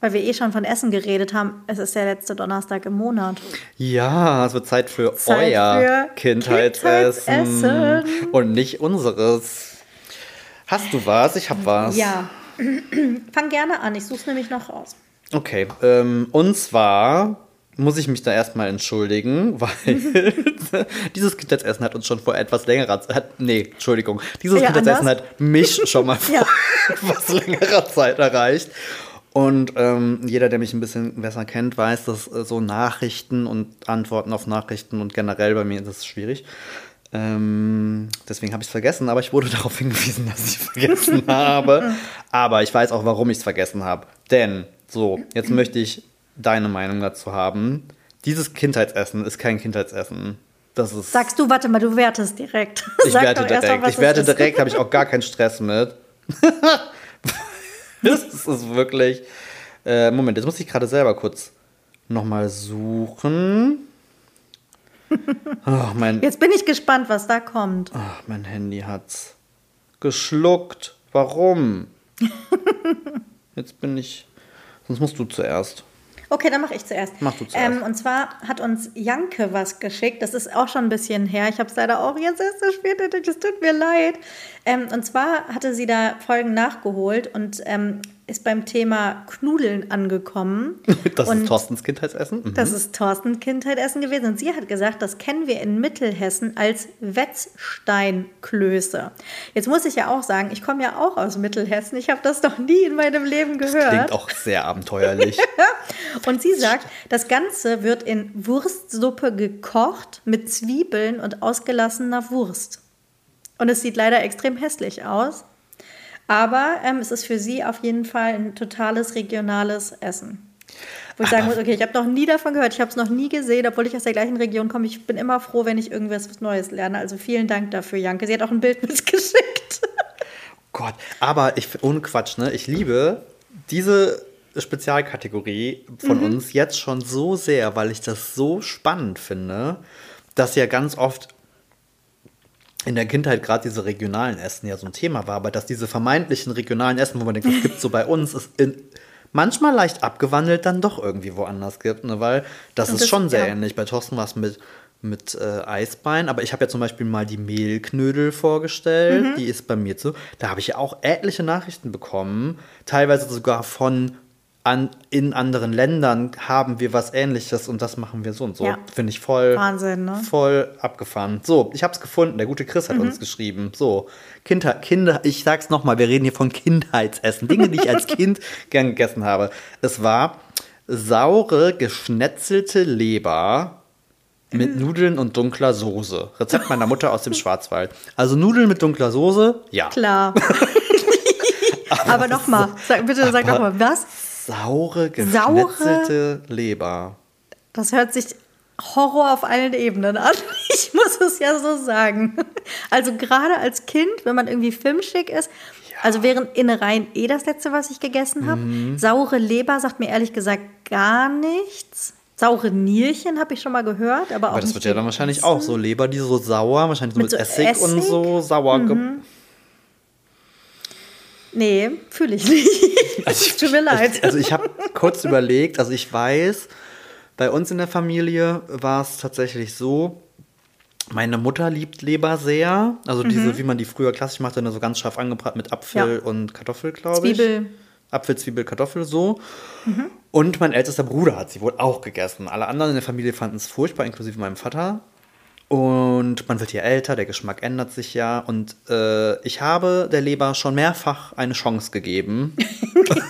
Speaker 1: weil wir eh schon von Essen geredet haben, es ist der letzte Donnerstag im Monat.
Speaker 2: Ja, es wird Zeit für
Speaker 1: Zeit
Speaker 2: euer
Speaker 1: für
Speaker 2: Kindheitsessen.
Speaker 1: Kindheitsessen.
Speaker 2: Und nicht unseres. Hast du was? Ich hab was.
Speaker 1: Ja. Fang gerne an, ich suche es nämlich noch raus.
Speaker 2: Okay, ähm, und zwar muss ich mich da erstmal entschuldigen, weil dieses Kindheitsessen hat uns schon vor etwas längerer Zeit, nee, Entschuldigung, dieses
Speaker 1: Ja,
Speaker 2: Kindheitsessen
Speaker 1: anders?
Speaker 2: hat mich schon mal vor
Speaker 1: Ja.
Speaker 2: etwas längerer Zeit erreicht. Und ähm, jeder, der mich ein bisschen besser kennt, weiß, dass äh, so Nachrichten und Antworten auf Nachrichten und generell bei mir ist das schwierig. Ähm, deswegen habe ich es vergessen, aber ich wurde darauf hingewiesen, dass ich es vergessen habe. Aber ich weiß auch, warum ich es vergessen habe. Denn, so, jetzt möchte ich deine Meinung dazu haben. Dieses Kindheitsessen ist kein Kindheitsessen. Das ist.
Speaker 1: Sagst du, warte mal, du wertest direkt.
Speaker 2: ich
Speaker 1: Sag
Speaker 2: werte
Speaker 1: mal,
Speaker 2: direkt.
Speaker 1: was
Speaker 2: Ich werte direkt, habe ich auch gar keinen Stress mit. das ist wirklich. Äh, Moment, jetzt muss ich gerade selber kurz nochmal suchen. Ach, mein,
Speaker 1: Jetzt bin ich gespannt, was da kommt.
Speaker 2: ach, mein Handy hat's geschluckt. Warum? Jetzt bin ich. Sonst musst du zuerst.
Speaker 1: Okay, dann mache ich zuerst.
Speaker 2: Mach du zuerst.
Speaker 1: Ähm, und zwar hat uns Janke was geschickt. Das ist auch schon ein bisschen her. Ich habe es leider auch jetzt erst so spät entdeckt. Es tut mir leid. Ähm, und zwar hatte sie da Folgen nachgeholt und ähm, ist beim Thema Knudeln angekommen.
Speaker 2: Das
Speaker 1: und
Speaker 2: ist Thorstens Kindheitsessen. Mhm.
Speaker 1: Das ist Thorsten Kindheitessen gewesen. Und sie hat gesagt, das kennen wir in Mittelhessen als Wetzsteinklöße. Jetzt muss ich ja auch sagen, ich komme ja auch aus Mittelhessen. Ich habe das noch nie in meinem Leben gehört.
Speaker 2: Klingt auch sehr abenteuerlich.
Speaker 1: Und sie sagt, das Ganze wird in Wurstsuppe gekocht mit Zwiebeln und ausgelassener Wurst. Und es sieht leider extrem hässlich aus. Aber ähm, es ist für sie auf jeden Fall ein totales regionales Essen. Wo ich sagen muss, okay, ich habe noch nie davon gehört, ich habe es noch nie gesehen, obwohl ich aus der gleichen Region komme. Ich bin immer froh, wenn ich irgendwas Neues lerne. Also vielen Dank dafür, Janke. Sie hat auch ein Bild mitgeschickt.
Speaker 2: Gott, aber ich, ohne Quatsch, ne? Ich liebe diese Spezialkategorie von uns jetzt schon so sehr, weil ich das so spannend finde, dass ja ganz oft in der Kindheit gerade diese regionalen Essen ja so ein Thema war, aber dass diese vermeintlichen regionalen Essen, wo man denkt, das gibt so bei uns, es in, manchmal leicht abgewandelt dann doch irgendwie woanders gibt, ne? weil das
Speaker 1: Und
Speaker 2: ist
Speaker 1: das-
Speaker 2: schon sehr
Speaker 1: ja.
Speaker 2: ähnlich. Bei Thorsten war es mit, mit äh, Eisbein, aber ich habe ja zum Beispiel mal die Mehlknödel vorgestellt, die ist bei mir zu. Da habe ich ja auch etliche Nachrichten bekommen, teilweise sogar von an, in anderen Ländern haben wir was ähnliches und das machen wir so und so.
Speaker 1: Ja.
Speaker 2: Finde ich voll,
Speaker 1: Wahnsinn, ne?
Speaker 2: voll abgefahren. So, ich habe es gefunden. Der gute Chris hat uns geschrieben. So, Kinder, Kinder, ich sag's nochmal, wir reden hier von Kindheitsessen. Dinge, die ich als Kind gern gegessen habe. Es war saure, geschnetzelte Leber mit Nudeln und dunkler Soße. Rezept meiner Mutter aus dem Schwarzwald. Also Nudeln mit dunkler Soße, ja.
Speaker 1: Klar. aber nochmal, sag, bitte sag
Speaker 2: aber-
Speaker 1: nochmal, was?
Speaker 2: Saure, geschnetzelte Leber.
Speaker 1: Das hört sich Horror auf allen Ebenen an. Ich muss es ja so sagen. Also gerade als Kind, wenn man irgendwie filmschick ist, also wären Innereien eh das letzte, was ich gegessen habe.
Speaker 2: Mhm.
Speaker 1: Saure Leber sagt mir ehrlich gesagt gar nichts. Saure Nierchen habe ich schon mal gehört, aber auch
Speaker 2: Aber das wird ja dann wahrscheinlich auch so Leber, die so sauer, wahrscheinlich so mit,
Speaker 1: Mit so
Speaker 2: Essig, und
Speaker 1: Essig?
Speaker 2: so sauer. ge-
Speaker 1: Nee, fühle ich nicht. Tut mir leid.
Speaker 2: Ich, also ich habe kurz überlegt, also ich weiß, bei uns in der Familie war es tatsächlich so, meine Mutter liebt Leber sehr. Also diese, wie man die früher klassisch machte, so ganz scharf angebraten mit Apfel
Speaker 1: Mhm. Ja.
Speaker 2: und Kartoffel, glaube ich.
Speaker 1: Zwiebel.
Speaker 2: Apfel, Zwiebel, Kartoffel, so. Und mein ältester Bruder hat sie wohl auch gegessen. Alle anderen in der Familie fanden es furchtbar, inklusive meinem Vater. Und man wird ja älter, der Geschmack ändert sich ja. Und äh, ich habe der Leber schon mehrfach eine Chance gegeben.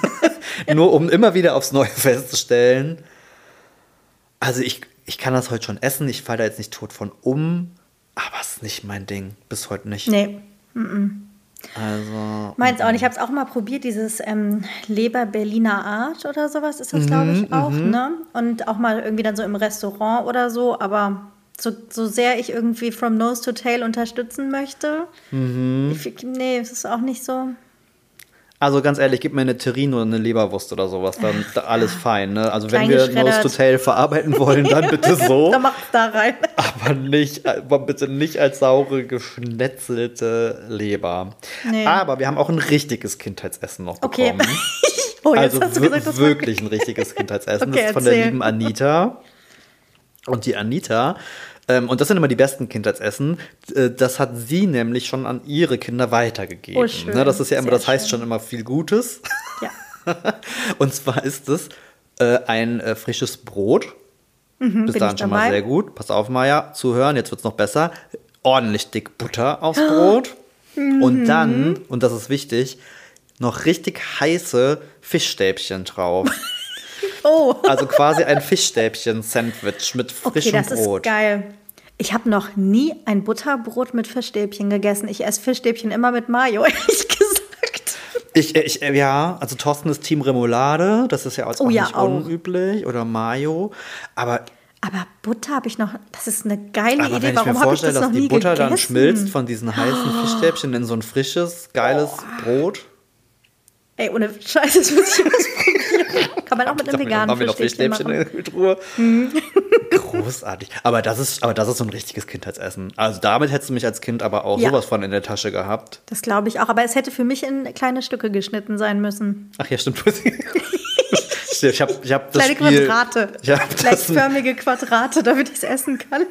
Speaker 2: Nur um immer wieder aufs Neue festzustellen. Also ich, ich kann das heute schon essen, ich falle da jetzt nicht tot von um, aber es ist nicht mein Ding. Bis heute nicht.
Speaker 1: Nee,
Speaker 2: Also.
Speaker 1: meins auch nicht. Ich habe es auch mal probiert, dieses ähm, Leber Berliner Art oder sowas ist das, glaube
Speaker 2: Mhm,
Speaker 1: ich, auch. Ne? Und auch mal irgendwie dann so im Restaurant oder so. Aber so, so sehr ich irgendwie From Nose to Tail unterstützen möchte,
Speaker 2: Mhm.
Speaker 1: ich, nee, es ist auch nicht so.
Speaker 2: Also ganz ehrlich, gib mir eine Terrine oder eine Leberwurst oder sowas, dann da alles fein. Ne? Also wenn wir. Nose to Tail verarbeiten wollen, dann bitte so.
Speaker 1: Da macht's da rein.
Speaker 2: aber nicht, aber bitte nicht als saure, geschnetzelte Leber.
Speaker 1: Nee.
Speaker 2: Aber wir haben auch ein richtiges Kindheitsessen noch
Speaker 1: Okay.
Speaker 2: bekommen.
Speaker 1: Oh, jetzt
Speaker 2: also
Speaker 1: gesagt,
Speaker 2: wirklich ein richtiges Kindheitsessen.
Speaker 1: Okay,
Speaker 2: das ist von der
Speaker 1: erzähl.
Speaker 2: lieben Anita. Und die Anita, ähm, und das sind immer die besten Kindheitsessen, äh, das hat sie nämlich schon an ihre Kinder weitergegeben.
Speaker 1: Oh, schön.
Speaker 2: Ne, das ist ja immer,
Speaker 1: Sehr
Speaker 2: das heißt
Speaker 1: schön.
Speaker 2: schon immer viel Gutes.
Speaker 1: Ja.
Speaker 2: Und zwar ist es äh, ein äh, frisches Brot. Bis
Speaker 1: Mhm, bin
Speaker 2: dahin schon mal sehr gut. Pass auf, Maja, zuhören, jetzt wird es noch besser. Ordentlich dick Butter aufs Brot.
Speaker 1: Mhm.
Speaker 2: Und dann, und das ist wichtig, noch richtig heiße Fischstäbchen drauf.
Speaker 1: Oh,
Speaker 2: Also quasi ein Fischstäbchen-Sandwich mit
Speaker 1: okay,
Speaker 2: frischem
Speaker 1: das ist
Speaker 2: Brot.
Speaker 1: geil. Ich habe noch nie ein Butterbrot mit Fischstäbchen gegessen. Ich esse Fischstäbchen immer mit Mayo, ehrlich gesagt.
Speaker 2: Ich, äh, ich, äh, ja, also Thorsten ist Team Remoulade, das ist ja auch
Speaker 1: Oh ja,
Speaker 2: nicht
Speaker 1: auch.
Speaker 2: unüblich. Oder Mayo. Aber,
Speaker 1: Aber Butter habe ich noch. Das ist eine geile
Speaker 2: aber
Speaker 1: Idee.
Speaker 2: wenn ich mir
Speaker 1: Warum habe ich
Speaker 2: vorstelle,
Speaker 1: das
Speaker 2: dass die Butter
Speaker 1: gegessen?
Speaker 2: dann schmilzt von diesen heißen Fischstäbchen in so ein frisches, geiles Brot.
Speaker 1: Ey, ohne Scheiße, das muss ich ausprobieren. Kann man auch mit einem veganen
Speaker 2: haben wir noch
Speaker 1: Fischstäbchen
Speaker 2: in der Truhe. Großartig. Aber das, ist, aber das ist so ein richtiges Kindheitsessen. Also damit hättest du mich als Kind aber auch
Speaker 1: Ja.
Speaker 2: sowas von in der Tasche gehabt.
Speaker 1: Das glaube ich auch. Aber es hätte für mich in kleine Stücke geschnitten sein müssen.
Speaker 2: Ach ja, stimmt. Ich habe ich hab das
Speaker 1: Kleine
Speaker 2: Spiel,
Speaker 1: Quadrate.
Speaker 2: Ich hab
Speaker 1: Gleichförmige Quadrate, damit ich es essen kann.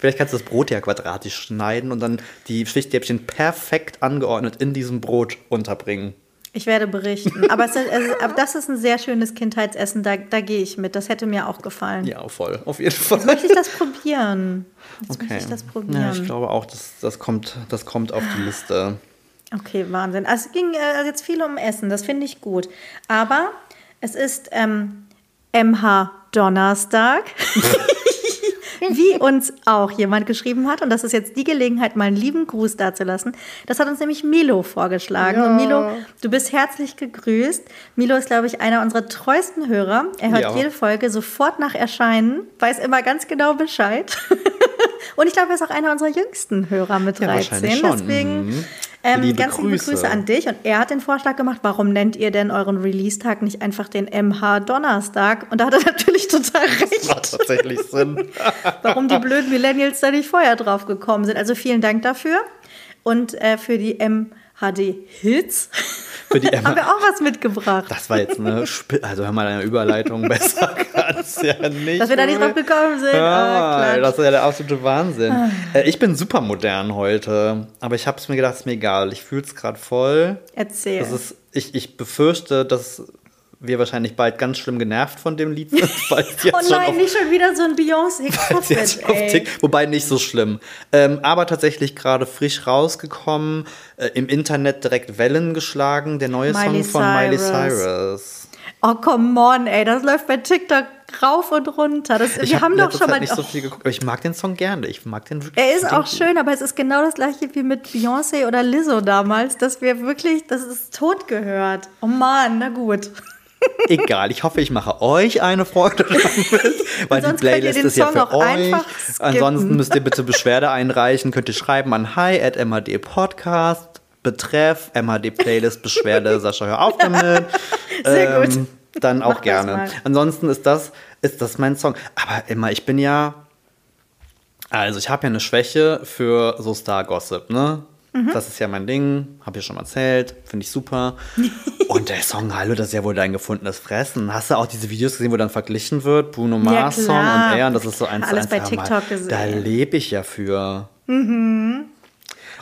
Speaker 2: vielleicht kannst du das Brot ja quadratisch schneiden und dann die Fischstäbchen perfekt angeordnet in diesem Brot unterbringen.
Speaker 1: Ich werde berichten. Aber, es, es, aber das ist ein sehr schönes Kindheitsessen. Da, da gehe ich mit. Das hätte mir auch gefallen.
Speaker 2: Ja, voll. Auf jeden Fall.
Speaker 1: Möchte ich das probieren? Jetzt möchte ich das probieren.
Speaker 2: Ja, ich glaube auch, das, das, kommt, das kommt auf die Liste.
Speaker 1: Okay, Wahnsinn. Also es ging äh, jetzt viel um Essen, das finde ich gut. Aber es ist ähm, MH Donnerstag. Wie uns auch jemand geschrieben hat, und das ist jetzt die Gelegenheit, mal einen lieben Gruß dazulassen. Das hat uns nämlich Milo vorgeschlagen. Und Milo, du bist herzlich gegrüßt. Milo ist, glaube ich, einer unserer treuesten Hörer. Er hört
Speaker 2: Ja.
Speaker 1: jede Folge sofort nach Erscheinen, weiß immer ganz genau Bescheid. und ich glaube, er ist auch einer unserer jüngsten Hörer mit
Speaker 2: Ja,
Speaker 1: 13.
Speaker 2: wahrscheinlich schon.
Speaker 1: Deswegen
Speaker 2: Mhm.
Speaker 1: ähm,
Speaker 2: Liebe
Speaker 1: ganz liebe
Speaker 2: Grüße.
Speaker 1: Grüße an dich. Und er hat den Vorschlag gemacht, warum nennt ihr denn euren Release-Tag nicht einfach den MH Donnerstag? Und da hat er natürlich total recht,
Speaker 2: Macht tatsächlich Sinn.
Speaker 1: warum die blöden Millennials da nicht vorher drauf gekommen sind. Also vielen Dank dafür. Und äh, für die MHD-Hits
Speaker 2: Für die
Speaker 1: haben wir auch was mitgebracht.
Speaker 2: Das war jetzt eine, Sp also hör mal, eine Überleitung besser kann's ja nicht.
Speaker 1: Dass wir da nicht drauf gekommen sind.
Speaker 2: Ja,
Speaker 1: Ah. Ah.
Speaker 2: das ist ja der absolute Wahnsinn. Äh, Ich bin super modern heute, aber ich habe es mir gedacht, ist mir egal. Ich fühle es gerade voll.
Speaker 1: Erzähl.
Speaker 2: Ist, ich, ich befürchte, dass wir wahrscheinlich bald ganz schlimm genervt von dem Lied sind.
Speaker 1: Oh
Speaker 2: schon
Speaker 1: nein,
Speaker 2: auf,
Speaker 1: nicht schon wieder so ein Beyoncé-Cover,
Speaker 2: wobei nicht so schlimm. Ähm, aber tatsächlich gerade frisch rausgekommen, äh, im Internet direkt Wellen geschlagen, der neue
Speaker 1: Miley
Speaker 2: Song von Miley
Speaker 1: Cyrus. Oh, come on, ey, das läuft bei TikTok rauf und runter. Das,
Speaker 2: Ich
Speaker 1: wir
Speaker 2: hab
Speaker 1: haben doch schon
Speaker 2: Zeit
Speaker 1: mal.
Speaker 2: nicht so
Speaker 1: oh,
Speaker 2: viel geguckt, aber ich mag den Song gerne. Ich mag den wirklich.
Speaker 1: er ist auch schön, aber es ist genau das gleiche wie mit Beyoncé oder Lizzo damals, dass wir wirklich, das ist tot gehört. Oh Mann, na gut.
Speaker 2: Egal, ich hoffe, ich mache euch eine Freude damit, weil die Playlist ist ja für euch. Ansonsten müsst ihr bitte Beschwerde einreichen. Könnt ihr schreiben an hi at MAD Podcast. Betreff MAD Playlist Beschwerde. Sascha, hör auf damit.
Speaker 1: Sehr gut.
Speaker 2: Dann
Speaker 1: Mach
Speaker 2: auch
Speaker 1: das
Speaker 2: gerne. Ansonsten ist das, ist das mein Song. Aber immer, ich bin ja. Also, ich habe ja eine Schwäche für so Star-Gossip, ne?
Speaker 1: Mhm.
Speaker 2: Das ist ja mein Ding, habe ich schon mal erzählt, finde ich super. Und der Song, hallo, das ist ja wohl dein gefundenes Fressen. Hast du auch diese Videos gesehen, wo dann verglichen wird? Bruno Mars Song
Speaker 1: klar.
Speaker 2: und er, und das ist so eins zu
Speaker 1: Alles
Speaker 2: eins.
Speaker 1: bei TikTok gesehen.
Speaker 2: Da lebe ich ja für.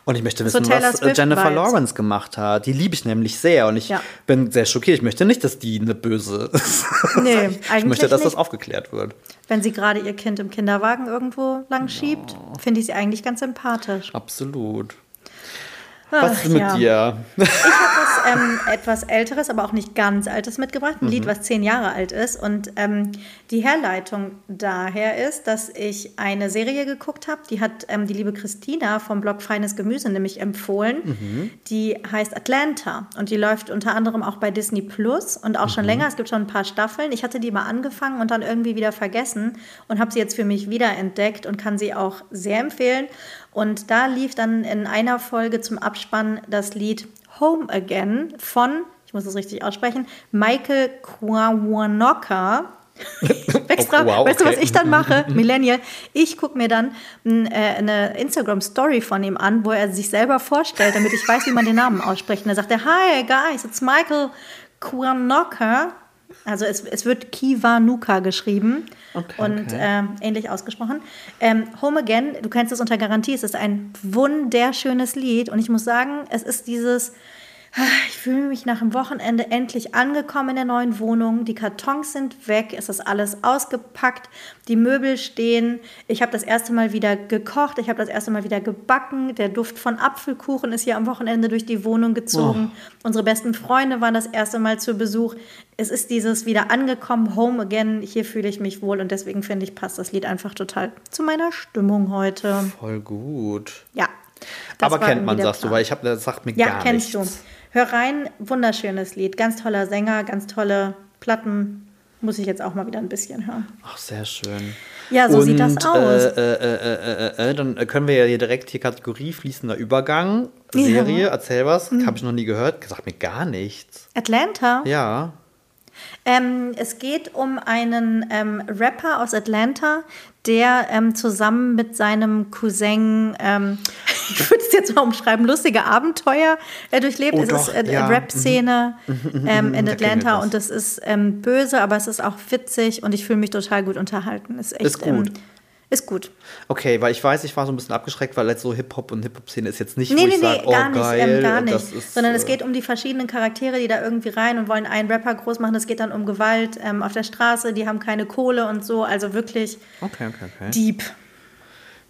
Speaker 2: Und ich möchte wissen,
Speaker 1: Taylor
Speaker 2: was äh, Jennifer. Lawrence gemacht hat. Die liebe ich nämlich sehr und ich
Speaker 1: Ja.
Speaker 2: bin sehr schockiert. Ich möchte nicht, dass die eine böse ist.
Speaker 1: Nee,
Speaker 2: ich
Speaker 1: eigentlich
Speaker 2: möchte, dass das
Speaker 1: nicht.
Speaker 2: aufgeklärt wird.
Speaker 1: Wenn sie gerade ihr Kind im Kinderwagen irgendwo lang schiebt, finde ich sie eigentlich ganz sympathisch.
Speaker 2: Absolut.
Speaker 1: Ach,
Speaker 2: Was ist mit
Speaker 1: ja.
Speaker 2: dir?
Speaker 1: was ähm, etwas Älteres, aber auch nicht ganz Altes mitgebracht. Ein Lied, was zehn Jahre alt ist. Und ähm, die Herleitung daher ist, dass ich eine Serie geguckt habe. Die hat ähm, die liebe Christina vom Blog Feines Gemüse nämlich empfohlen. Die heißt Atlanta. Und die läuft unter anderem auch bei Disney Plus und auch schon länger. Es gibt schon ein paar Staffeln. Ich hatte die mal angefangen und dann irgendwie wieder vergessen und habe sie jetzt für mich wiederentdeckt und kann sie auch sehr empfehlen. Und da lief dann in einer Folge zum Abspann das Lied Home Again von, ich muss das richtig aussprechen, Michael Kiwanuka. Extra,
Speaker 2: Oh, wow,
Speaker 1: weißt du, was
Speaker 2: okay.
Speaker 1: ich dann mache? Millennial. Ich gucke mir dann äh, eine Instagram-Story von ihm an, wo er sich selber vorstellt, damit ich weiß, wie man den Namen ausspricht. Und dann sagt er, Hi guys, it's Michael Kiwanuka. Also es, es wird Kiwanuka geschrieben
Speaker 2: Okay,
Speaker 1: und
Speaker 2: okay.
Speaker 1: ähm, ähnlich ausgesprochen. Ähm, Home Again, du kennst es unter Garantie, es ist ein wunderschönes Lied und ich muss sagen, es ist dieses, ich fühle mich nach dem Wochenende endlich angekommen in der neuen Wohnung, die Kartons sind weg, es ist alles ausgepackt, die Möbel stehen, ich habe das erste Mal wieder gekocht, ich habe das erste Mal wieder gebacken, der Duft von Apfelkuchen ist hier am Wochenende durch die Wohnung gezogen, unsere besten Freunde waren das erste Mal zu Besuch, es ist dieses wieder angekommen, Home Again, hier fühle ich mich wohl und deswegen finde ich, passt das Lied einfach total zu meiner Stimmung heute.
Speaker 2: Voll gut.
Speaker 1: Ja.
Speaker 2: Aber kennt man, sagst du,
Speaker 1: Plan.
Speaker 2: weil ich habe, das sagt mir
Speaker 1: Ja,
Speaker 2: gar
Speaker 1: kennst
Speaker 2: nichts.
Speaker 1: du. Hör rein, wunderschönes Lied, ganz toller Sänger, ganz tolle Platten. Muss ich jetzt auch mal wieder ein bisschen hören.
Speaker 2: Ach, sehr schön.
Speaker 1: Ja, so
Speaker 2: Und,
Speaker 1: sieht das aus.
Speaker 2: Äh, äh, äh, äh, äh, dann können wir ja hier direkt die Kategorie fließender Übergang.
Speaker 1: Ja. Mhm.
Speaker 2: Serie, erzähl was. Habe ich noch nie gehört. Sagt mir gar nichts.
Speaker 1: Atlanta.
Speaker 2: Ja.
Speaker 1: Ähm, es geht um einen ähm, Rapper aus Atlanta, der ähm, zusammen mit seinem Cousin, ähm, ich würde es jetzt mal umschreiben, lustige Abenteuer äh, durchlebt.
Speaker 2: Oh
Speaker 1: es
Speaker 2: doch,
Speaker 1: ist äh,
Speaker 2: ja.
Speaker 1: Rap-Szene ähm, in
Speaker 2: Da klingelt
Speaker 1: Atlanta
Speaker 2: was.
Speaker 1: und es ist ähm, böse, aber es ist auch witzig und ich fühle mich total gut unterhalten. Ist, echt,
Speaker 2: Ist gut.
Speaker 1: Ist gut.
Speaker 2: Okay, weil ich weiß, ich war so ein bisschen abgeschreckt, weil jetzt so Hip-Hop und Hip-Hop-Szene ist jetzt nicht,
Speaker 1: Nee,
Speaker 2: wo
Speaker 1: nee,
Speaker 2: ich
Speaker 1: nee,
Speaker 2: sage, oh
Speaker 1: gar nicht,
Speaker 2: geil,
Speaker 1: ähm, gar nicht.
Speaker 2: ist,
Speaker 1: Sondern es
Speaker 2: äh,
Speaker 1: geht um die verschiedenen Charaktere, die da irgendwie rein und wollen einen Rapper groß machen. Es geht dann um Gewalt ähm, auf der Straße, die haben keine Kohle und so. Also wirklich
Speaker 2: Okay, okay, okay.
Speaker 1: deep.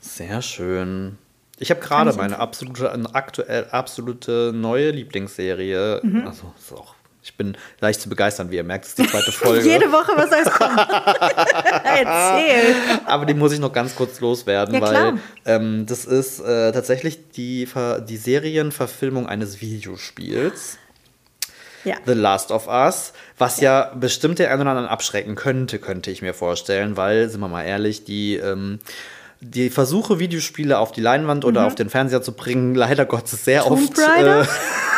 Speaker 2: Sehr schön. Ich habe gerade meine absolute, aktuell absolute neue Lieblingsserie.
Speaker 1: Mhm.
Speaker 2: Also, ist auch, ich bin leicht zu begeistern, wie ihr merkt, das ist die zweite Folge.
Speaker 1: Jede Woche was heißt kommen. Erzähl.
Speaker 2: Aber die muss ich noch ganz kurz loswerden,
Speaker 1: Ja,
Speaker 2: weil ähm, das ist äh, tatsächlich die, Ver die Serienverfilmung eines Videospiels.
Speaker 1: Ja.
Speaker 2: The Last of Us, was ja, bestimmt der einen oder anderen abschrecken könnte, könnte ich mir vorstellen, weil, sind wir mal ehrlich, die, ähm, die Versuche, Videospiele auf die Leinwand oder auf den Fernseher zu bringen, leider Gottes sehr
Speaker 1: Mhm. Tomb
Speaker 2: oft, äh,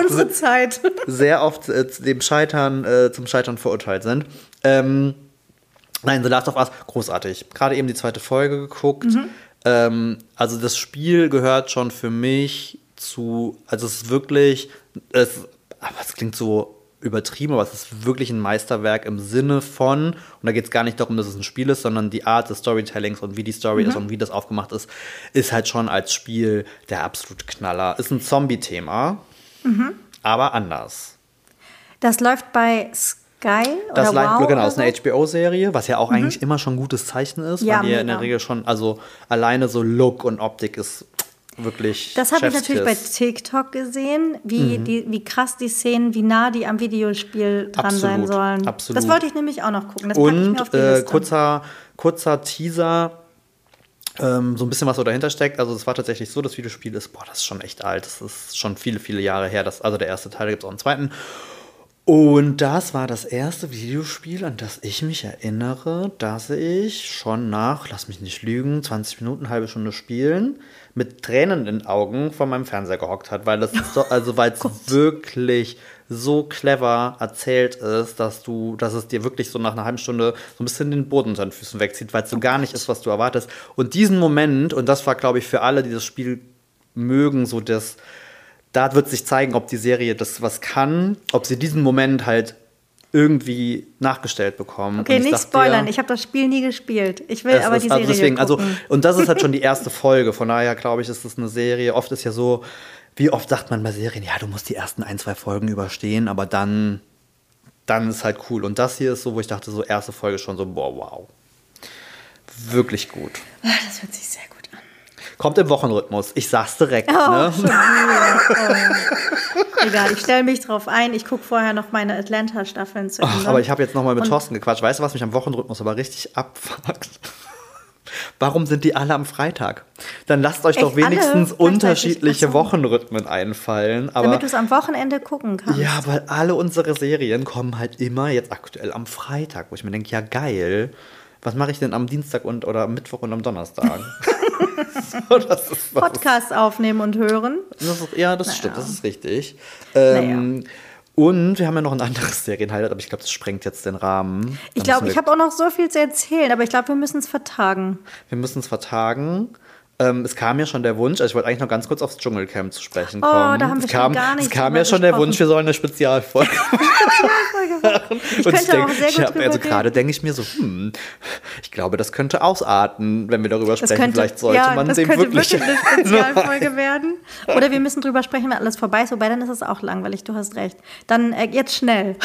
Speaker 1: unsere Zeit.
Speaker 2: sehr oft äh, dem Scheitern, äh, zum Scheitern verurteilt sind. Ähm, nein, The Last of Us, großartig. Gerade eben die zweite Folge geguckt.
Speaker 1: Mhm.
Speaker 2: Ähm, also das Spiel gehört schon für mich zu, also es ist wirklich, es, aber es klingt so übertrieben, aber es ist wirklich ein Meisterwerk im Sinne von, und da geht es gar nicht darum, dass es ein Spiel ist, sondern die Art des Storytellings und wie die Story ist und wie das aufgemacht ist, ist halt schon als Spiel der absolute Knaller. Ist ein Zombie-Thema, aber anders.
Speaker 1: Das läuft bei Sky
Speaker 2: Das
Speaker 1: oder wow
Speaker 2: genau, ist eine HBO-Serie, was ja auch eigentlich immer schon ein gutes Zeichen ist,
Speaker 1: Ja,
Speaker 2: weil ja in der. Regel schon, also alleine so Look und Optik ist wirklich.
Speaker 1: Das habe ich natürlich bei. TikTok gesehen, wie,
Speaker 2: Mhm.
Speaker 1: die, wie krass die Szenen, wie nah die am Videospiel dran sein
Speaker 2: Absolut,
Speaker 1: sollen.
Speaker 2: absolut.
Speaker 1: Das wollte ich nämlich auch noch gucken. Das packe ich mir auf
Speaker 2: Und
Speaker 1: die
Speaker 2: äh, kurzer, kurzer Teaser, ähm, so ein bisschen was so dahinter steckt. Also es war tatsächlich so, das Videospiel ist, boah, das ist schon echt alt. Das ist schon viele, viele Jahre her. Das, also der erste Teil, gibt es auch einen zweiten. Und das war das erste Videospiel, an das ich mich erinnere, dass ich schon nach, lass mich nicht lügen, 20 Minuten, halbe Stunde spielen, mit Tränen in den Augen vor meinem Fernseher gehockt hat, weil das so, also weil es wirklich so clever erzählt ist, dass du, dass es dir wirklich so nach einer halben Stunde so ein bisschen den Boden unter den Füßen wegzieht, weil es so gar nicht ist, was du erwartest. Und diesen Moment, und das war, glaube ich, für alle, die das Spiel mögen, so das, da wird sich zeigen, ob die Serie das was kann, ob sie diesen Moment halt irgendwie nachgestellt bekommen.
Speaker 1: okay, nicht spoilern.
Speaker 2: ja,
Speaker 1: Ich habe das Spiel nie gespielt. Ich will aber
Speaker 2: ist,
Speaker 1: die Serie
Speaker 2: also deswegen, also und das ist halt schon die erste Folge. Von daher glaube ich, ist das eine Serie. Oft ist ja so, wie oft sagt man bei Serien, ja, du musst die ersten ein, zwei Folgen überstehen, aber dann, dann ist halt cool. Und das hier ist so, wo ich dachte, so erste Folge schon so, boah, wow. Wirklich gut.
Speaker 1: Ah, das hört sich sehr gut an.
Speaker 2: Kommt im Wochenrhythmus. Ich sag's direkt.
Speaker 1: Oh,
Speaker 2: ne?
Speaker 1: Oh. Egal, ich stelle mich drauf ein. Ich gucke vorher noch meine Atlanta-Staffeln zu
Speaker 2: Ach,
Speaker 1: Ende.
Speaker 2: aber ich habe jetzt nochmal mit
Speaker 1: Und-
Speaker 2: Thorsten gequatscht. Weißt du, was mich am Wochenrhythmus aber richtig abfuckt? Warum sind die alle am Freitag? Dann lasst euch doch
Speaker 1: Echt, alle
Speaker 2: wenigstens unterschiedliche
Speaker 1: so.
Speaker 2: Wochenrhythmen einfallen. Aber
Speaker 1: Damit du es am Wochenende gucken kannst.
Speaker 2: ja, weil alle unsere Serien kommen halt immer jetzt aktuell am Freitag, wo ich mir denke, ja geil. Was mache ich denn am Dienstag und oder am Mittwoch und am Donnerstag? so, das ist,
Speaker 1: Podcast aufnehmen und hören.
Speaker 2: das ist, ja, das stimmt, das ist richtig. Ähm, Und wir haben ja noch ein anderes Serienhighlight, aber ich glaube, das sprengt jetzt den Rahmen.
Speaker 1: Ich glaube, ich habe auch noch so viel zu erzählen, aber ich glaube, wir müssen es vertagen.
Speaker 2: Wir müssen es vertagen. Ähm, es kam ja schon der Wunsch, also ich wollte eigentlich noch ganz kurz aufs Dschungelcamp zu sprechen
Speaker 1: Oh,
Speaker 2: kommen.
Speaker 1: da haben wir
Speaker 2: es kam,
Speaker 1: gar nicht
Speaker 2: Es kam ja schon der. Wunsch, wir sollen eine Spezialfolge machen.
Speaker 1: Ich
Speaker 2: Und
Speaker 1: könnte
Speaker 2: denk-
Speaker 1: auch sehr
Speaker 2: ich hab, Also gerade denke ich mir so, hm, ich glaube, das könnte ausarten, wenn wir darüber
Speaker 1: Das
Speaker 2: sprechen.
Speaker 1: könnte,
Speaker 2: Vielleicht sollte
Speaker 1: ja,
Speaker 2: man
Speaker 1: das
Speaker 2: dem
Speaker 1: könnte
Speaker 2: wirklich.
Speaker 1: wirklich eine Spezialfolge werden. Oder wir müssen drüber sprechen, wenn alles vorbei ist. Wobei, dann ist es auch langweilig. Du hast recht. Dann äh, jetzt schnell.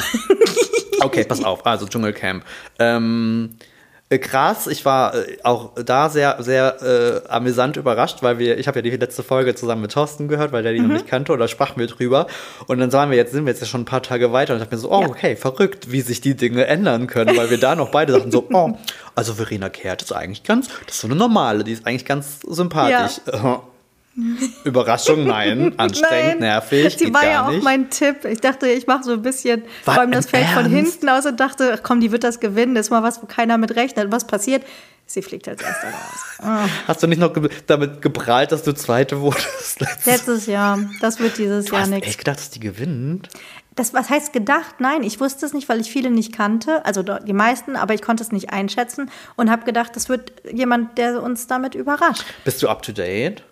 Speaker 2: Okay, pass auf. Also Dschungelcamp. Ähm, äh, krass, ich war äh, auch da sehr, sehr äh, amüsant überrascht, weil wir, ich habe ja die letzte Folge zusammen mit Thorsten gehört, weil der die noch
Speaker 1: Mhm.
Speaker 2: nicht kannte, oder sprachen wir drüber. Und dann sahen wir jetzt, sind wir jetzt ja schon ein paar Tage weiter und ich dachte mir so, oh,
Speaker 1: Ja.
Speaker 2: okay, verrückt, wie sich die Dinge ändern können, weil wir da noch beide sagten so, oh, also Verena Kehrt ist eigentlich ganz, das ist so eine normale, die ist eigentlich ganz sympathisch. Überraschung, nein, anstrengend, nervig,
Speaker 1: Sie
Speaker 2: geht
Speaker 1: war ja auch
Speaker 2: nicht.
Speaker 1: mein Tipp. Ich dachte, ich mache so ein bisschen,
Speaker 2: Was,
Speaker 1: räume das Feld von hinten aus und dachte, ach komm, die wird das gewinnen. Das ist mal was, wo keiner mit rechnet. Was passiert? Sie fliegt als Erste raus.
Speaker 2: Hast du nicht noch ge damit geprahlt, dass du Zweite wurdest? Letztes
Speaker 1: Letztes Jahr. Das wird dieses
Speaker 2: Du
Speaker 1: Jahr nichts.
Speaker 2: echt gedacht, dass die gewinnt?
Speaker 1: Das, was heißt gedacht? Nein, ich wusste es nicht, weil ich viele nicht kannte. Also die meisten, aber ich konnte es nicht einschätzen und habe gedacht, das wird jemand, der uns damit überrascht.
Speaker 2: Bist du up to date?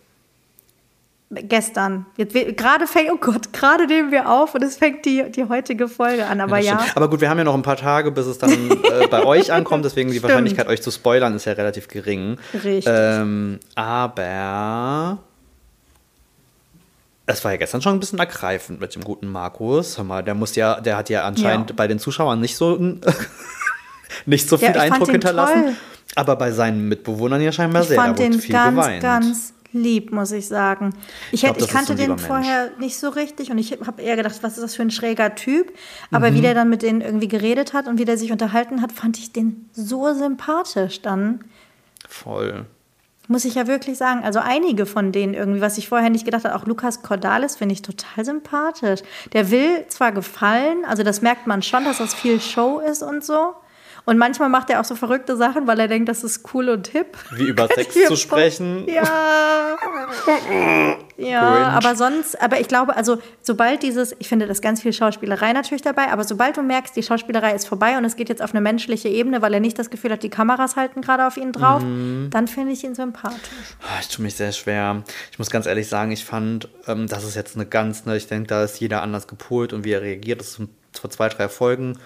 Speaker 1: Gestern. Jetzt, gerade fängt, oh Gott, gerade nehmen wir auf und es fängt die, die heutige Folge an. Aber ja,
Speaker 2: stimmt. Aber gut, wir haben ja noch ein paar Tage, bis es dann äh, bei euch ankommt, deswegen die
Speaker 1: Stimmt.
Speaker 2: Wahrscheinlichkeit, euch zu spoilern, ist ja relativ gering.
Speaker 1: Richtig.
Speaker 2: Ähm, aber es war ja gestern schon ein bisschen ergreifend mit dem guten Markus. Hör mal, der muss ja, der hat ja anscheinend
Speaker 1: Ja.
Speaker 2: bei den Zuschauern nicht so nicht so viel
Speaker 1: Ja,
Speaker 2: Eindruck hinterlassen.
Speaker 1: toll.
Speaker 2: Aber bei seinen Mitbewohnern ja scheinbar
Speaker 1: ich
Speaker 2: sehr.
Speaker 1: fand
Speaker 2: da
Speaker 1: den
Speaker 2: viel
Speaker 1: ganz,
Speaker 2: geweint.
Speaker 1: ganz lieb, muss ich sagen. Ich,
Speaker 2: glaub,
Speaker 1: hätte,
Speaker 2: das
Speaker 1: ich kannte den vorher nicht so richtig und ich habe eher gedacht, was ist das für ein schräger Typ. Aber
Speaker 2: Mhm.
Speaker 1: wie der dann mit denen irgendwie geredet hat und wie der sich unterhalten hat, fand ich den so sympathisch dann.
Speaker 2: Voll.
Speaker 1: Muss ich ja wirklich sagen. Also einige von denen irgendwie, was ich vorher nicht gedacht habe, auch Lukas Cordalis finde ich total sympathisch. Der will zwar gefallen, also das merkt man schon, dass das viel Show ist und so. Und manchmal macht er auch so verrückte Sachen, weil er denkt, das ist cool und hip.
Speaker 2: Wie über Sex zu sprechen.
Speaker 1: Ja. ja, aber sonst, aber ich glaube, also sobald dieses, ich finde, das ganz viel Schauspielerei natürlich dabei, aber sobald du merkst, die Schauspielerei ist vorbei und es geht jetzt auf eine menschliche Ebene, weil er nicht das Gefühl hat, die Kameras halten gerade auf ihn drauf,
Speaker 2: Mhm.
Speaker 1: dann finde ich ihn sympathisch.
Speaker 2: Ah, Ich tue mich sehr schwer. Ich muss ganz ehrlich sagen, ich fand, ähm, das ist jetzt eine ganz, ne, ich denke, da ist jeder anders gepolt und wie er reagiert. Das ist vor zwei, drei Folgen,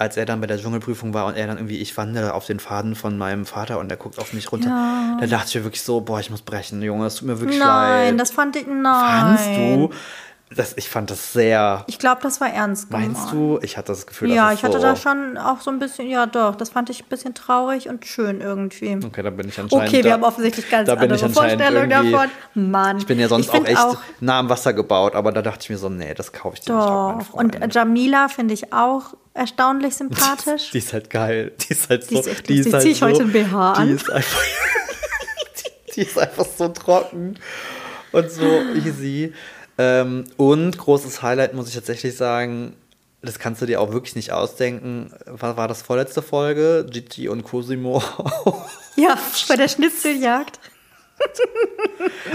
Speaker 2: als er dann bei der Dschungelprüfung war und er dann irgendwie, ich wandere auf den Faden von meinem Vater und er guckt auf mich runter.
Speaker 1: Ja.
Speaker 2: Da dachte ich mir wirklich so, boah, ich muss brechen, Junge, es tut mir wirklich
Speaker 1: Nein,
Speaker 2: leid.
Speaker 1: das fand ich, nein.
Speaker 2: Fandst du? Das, ich fand das sehr.
Speaker 1: Ich glaube, das war ernst gemeint.
Speaker 2: Meinst du? Ich hatte das Gefühl,
Speaker 1: Ja, ich hatte
Speaker 2: so,
Speaker 1: da schon auch so ein bisschen, ja doch, das fand ich ein bisschen traurig und schön irgendwie.
Speaker 2: Okay, da bin ich anscheinend.
Speaker 1: Okay, wir
Speaker 2: da,
Speaker 1: haben offensichtlich ganz andere Vorstellungen davon. Mann.
Speaker 2: Ich bin ja sonst auch echt nah am Wasser gebaut, aber da dachte ich mir so, nee, das kaufe ich dir nicht ab, mein
Speaker 1: Doch. Und. Jamila finde ich auch erstaunlich sympathisch.
Speaker 2: Die ist halt geil. Die ist halt so.
Speaker 1: Die ist echt lustig.
Speaker 2: halt
Speaker 1: Zieh ich heute ein BH
Speaker 2: die
Speaker 1: an?
Speaker 2: Ist einfach, die, die ist einfach so trocken und so easy. Ähm, und großes Highlight muss ich tatsächlich sagen, das kannst du dir auch wirklich nicht ausdenken. War, war das vorletzte Folge? Gigi und Cosimo.
Speaker 1: Ja, bei der Schnitzeljagd.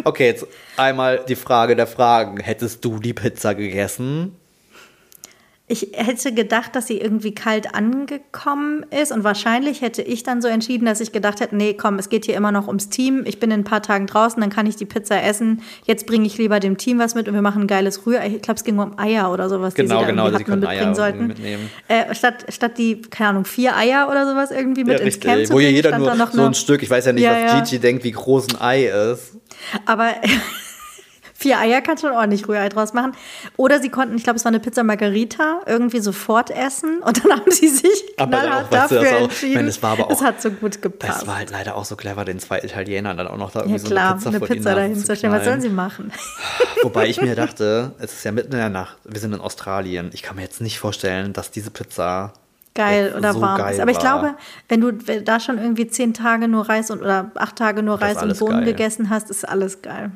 Speaker 2: okay, jetzt einmal die Frage der Fragen. Hättest du die Pizza gegessen?
Speaker 1: Ich hätte gedacht, dass sie irgendwie kalt angekommen ist und wahrscheinlich hätte ich dann so entschieden, dass ich gedacht hätte, nee, komm, es geht hier immer noch ums Team. Ich bin in ein paar Tagen draußen, dann kann ich die Pizza essen. Jetzt bringe ich lieber dem Team was mit und wir machen ein geiles Rührei. Ich glaube, es ging um Eier oder sowas,
Speaker 2: Genau,
Speaker 1: die sie da
Speaker 2: genau,
Speaker 1: hatten und
Speaker 2: konnten Eier
Speaker 1: mitbringen sollten.
Speaker 2: mitnehmen.
Speaker 1: Äh, statt, statt die, keine Ahnung, vier Eier oder sowas irgendwie mit ins Camp zu
Speaker 2: Wo
Speaker 1: bringen,
Speaker 2: jeder nur
Speaker 1: da noch
Speaker 2: so ein Stück, ich weiß ja nicht,
Speaker 1: Ja,
Speaker 2: was
Speaker 1: ja.
Speaker 2: Gigi denkt, wie groß ein Ei ist.
Speaker 1: Aber vier Eier kannst du schon ordentlich Rührei draus machen. Oder sie konnten, ich glaube, es war eine Pizza Margarita, irgendwie sofort essen. Und dann haben sie sich
Speaker 2: Aber
Speaker 1: knallhart
Speaker 2: auch, weißt du,
Speaker 1: dafür
Speaker 2: das auch-
Speaker 1: entschieden.
Speaker 2: meine, es war aber
Speaker 1: Es
Speaker 2: auch-
Speaker 1: hat so gut gepasst.
Speaker 2: Das war halt leider auch so clever, den zwei Italienern dann auch noch da
Speaker 1: ja
Speaker 2: irgendwie so
Speaker 1: klar,
Speaker 2: eine Pizza,
Speaker 1: eine Pizza dahin
Speaker 2: zu
Speaker 1: stellen. Was sollen sie machen?
Speaker 2: Wobei ich mir dachte, es ist ja mitten in der Nacht, wir sind in Australien. Ich kann mir jetzt nicht vorstellen, dass diese Pizza
Speaker 1: Geil oder
Speaker 2: so
Speaker 1: warm
Speaker 2: geil
Speaker 1: ist. Aber ich glaube, wenn du da schon irgendwie zehn Tage nur Reis und oder acht Tage nur
Speaker 2: Das
Speaker 1: Reis und Bohnen
Speaker 2: geil.
Speaker 1: gegessen hast, ist alles geil.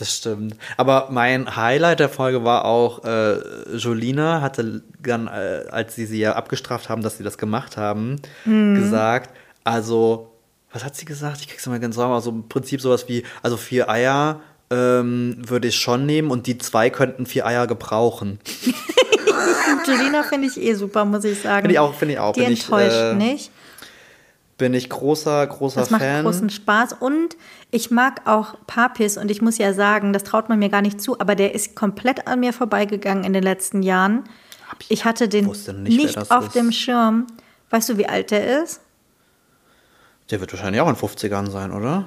Speaker 2: Das stimmt. Aber mein Highlight der Folge war auch, äh, Jolina hatte dann, äh, als sie sie ja abgestraft haben, dass sie das gemacht haben,
Speaker 1: Mhm.
Speaker 2: gesagt, also, was hat sie gesagt? Ich krieg's immer ganz sauber. Also im Prinzip sowas wie, also vier Eier ähm, würde ich schon nehmen und die zwei könnten vier Eier gebrauchen.
Speaker 1: Julina finde ich eh super, muss ich sagen.
Speaker 2: Finde ich auch, finde ich auch.
Speaker 1: Die
Speaker 2: Bin ich,
Speaker 1: enttäuscht
Speaker 2: äh,
Speaker 1: nicht.
Speaker 2: Bin ich großer, großer
Speaker 1: Das macht
Speaker 2: Fan.
Speaker 1: großen Spaß. Und ich mag auch Papis. Und ich muss ja sagen, das traut man mir gar nicht zu, aber der ist komplett an mir vorbeigegangen in den letzten Jahren. Ich hatte den
Speaker 2: nicht,
Speaker 1: nicht, auf
Speaker 2: ist.
Speaker 1: dem Schirm. Weißt du, wie alt der ist?
Speaker 2: Der wird wahrscheinlich auch in 50ern sein, oder?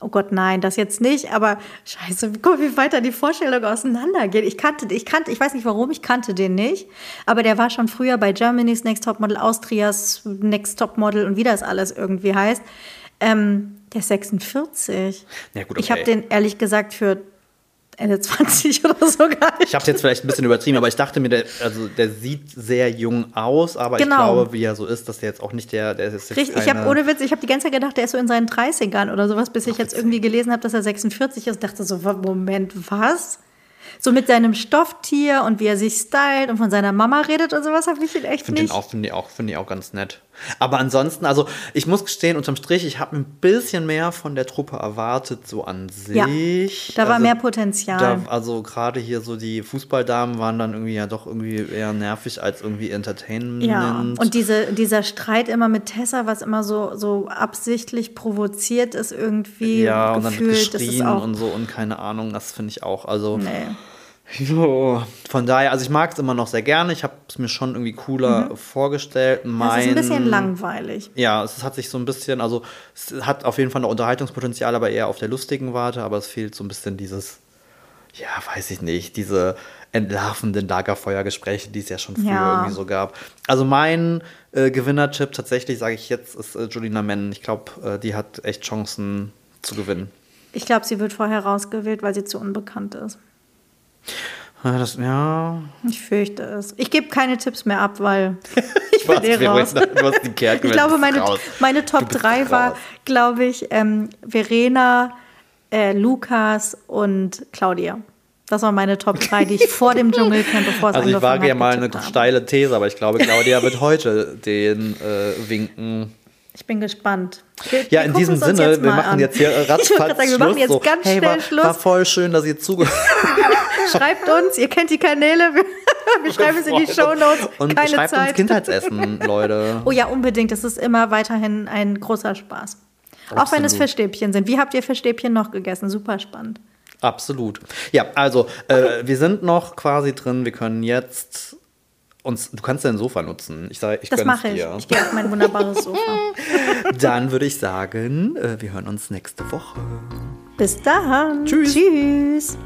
Speaker 1: Oh Gott, nein, das jetzt nicht, aber scheiße, guck, wie weiter die Vorstellung auseinandergeht. Ich kannte, ich kannte, ich weiß nicht warum, ich kannte den nicht, aber der war schon früher bei Germany's Next Topmodel, Austrias Next Topmodel und wie das alles irgendwie heißt. Ähm, der ist 46.
Speaker 2: Ja, gut,
Speaker 1: Ich
Speaker 2: okay.
Speaker 1: habe den ehrlich gesagt für Ende 20 oder so gar nicht.
Speaker 2: Ich habe jetzt vielleicht ein bisschen übertrieben, aber ich dachte mir, der, also der sieht sehr jung aus, aber
Speaker 1: Genau.
Speaker 2: ich glaube, wie er so ist, dass der jetzt auch nicht der, der ist
Speaker 1: Richtig, ich habe ohne Witz, ich habe die ganze Zeit gedacht, der ist so in seinen 30ern oder sowas, bis ich jetzt irgendwie gelesen habe, dass er 46 ist. Dachte so, Moment, was? So mit seinem Stofftier und wie er sich stylt und von seiner Mama redet und sowas, habe ich ihn echt
Speaker 2: Finde
Speaker 1: nicht.
Speaker 2: finde ich auch, finde ich auch ganz nett. Aber ansonsten, also ich muss gestehen, unterm Strich, ich habe ein bisschen mehr von der Truppe erwartet, so an
Speaker 1: Ja,
Speaker 2: sich.
Speaker 1: da war
Speaker 2: also,
Speaker 1: mehr Potenzial.
Speaker 2: Da, also gerade hier so die Fußballdamen waren dann irgendwie ja doch irgendwie eher nervig als irgendwie Entertainment.
Speaker 1: ja, und diese, dieser Streit immer mit Tessa, was immer so, so absichtlich provoziert ist, irgendwie
Speaker 2: ja, und dann wird
Speaker 1: gefühlt,
Speaker 2: geschrien
Speaker 1: auch.
Speaker 2: und so und keine Ahnung, das finde ich auch. Also
Speaker 1: nee.
Speaker 2: Jo, von daher, also ich mag es immer noch sehr gerne. Ich habe es mir schon irgendwie cooler vorgestellt.
Speaker 1: Das
Speaker 2: Mein,
Speaker 1: ist ein bisschen langweilig.
Speaker 2: Ja, es hat sich so ein bisschen, also es hat auf jeden Fall noch Unterhaltungspotenzial, aber eher auf der lustigen Warte, aber es fehlt so ein bisschen dieses, ja, weiß ich nicht, diese entlarvenden Lagerfeuergespräche, die es ja schon früher
Speaker 1: Ja.
Speaker 2: irgendwie so gab. Also mein äh, Gewinnertipp tatsächlich, sage ich jetzt, ist äh, Julina Menn. Ich glaube, äh, die hat echt Chancen zu gewinnen.
Speaker 1: Ich glaube, sie wird vorher rausgewählt, weil sie zu unbekannt ist.
Speaker 2: Ja, Das, ja,
Speaker 1: Ich fürchte es. Ich gebe keine Tipps mehr ab, weil ich bin eh raus.
Speaker 2: Kerken,
Speaker 1: Ich glaube, meine,
Speaker 2: raus.
Speaker 1: meine Top
Speaker 2: Du bist
Speaker 1: 3 war, glaube ich, ähm, Verena, äh, Lukas und Claudia. Das waren meine Top 3, die ich vor dem Dschungelcamp, bevor es
Speaker 2: Also ich wage ja mal eine
Speaker 1: getippt habe.
Speaker 2: steile These, aber ich glaube, Claudia wird heute den äh, winken.
Speaker 1: Ich bin gespannt. Wir,
Speaker 2: Ja,
Speaker 1: wir
Speaker 2: in diesem Sinne, wir machen
Speaker 1: an.
Speaker 2: jetzt hier äh,
Speaker 1: Ich wollte
Speaker 2: ratzfatz
Speaker 1: sagen, wir machen jetzt
Speaker 2: so,
Speaker 1: ganz
Speaker 2: hey,
Speaker 1: schnell
Speaker 2: war,
Speaker 1: Schluss.
Speaker 2: war voll schön, dass ihr zugehört habt.
Speaker 1: Schreibt uns, ihr kennt die Kanäle, wir, wir schreiben es in die Shownotes.
Speaker 2: Und
Speaker 1: Keine
Speaker 2: schreibt
Speaker 1: Zeit.
Speaker 2: uns Kindheitsessen, Leute.
Speaker 1: Oh ja, unbedingt. Das ist immer weiterhin ein großer Spaß. Auch wenn es
Speaker 2: Absolut.
Speaker 1: Fischstäbchen sind. Wie habt ihr Fischstäbchen noch gegessen? Super spannend.
Speaker 2: Absolut. Ja, also, äh, wir sind noch quasi drin. Wir können jetzt uns. Du kannst dein Sofa nutzen. Ich sage, ich
Speaker 1: Das mache ich.
Speaker 2: dir.
Speaker 1: Ich gehe auf mein wunderbares Sofa.
Speaker 2: Dann würde ich sagen, äh, wir hören uns nächste Woche.
Speaker 1: Bis dann.
Speaker 2: Tschüss.
Speaker 1: Tschüss.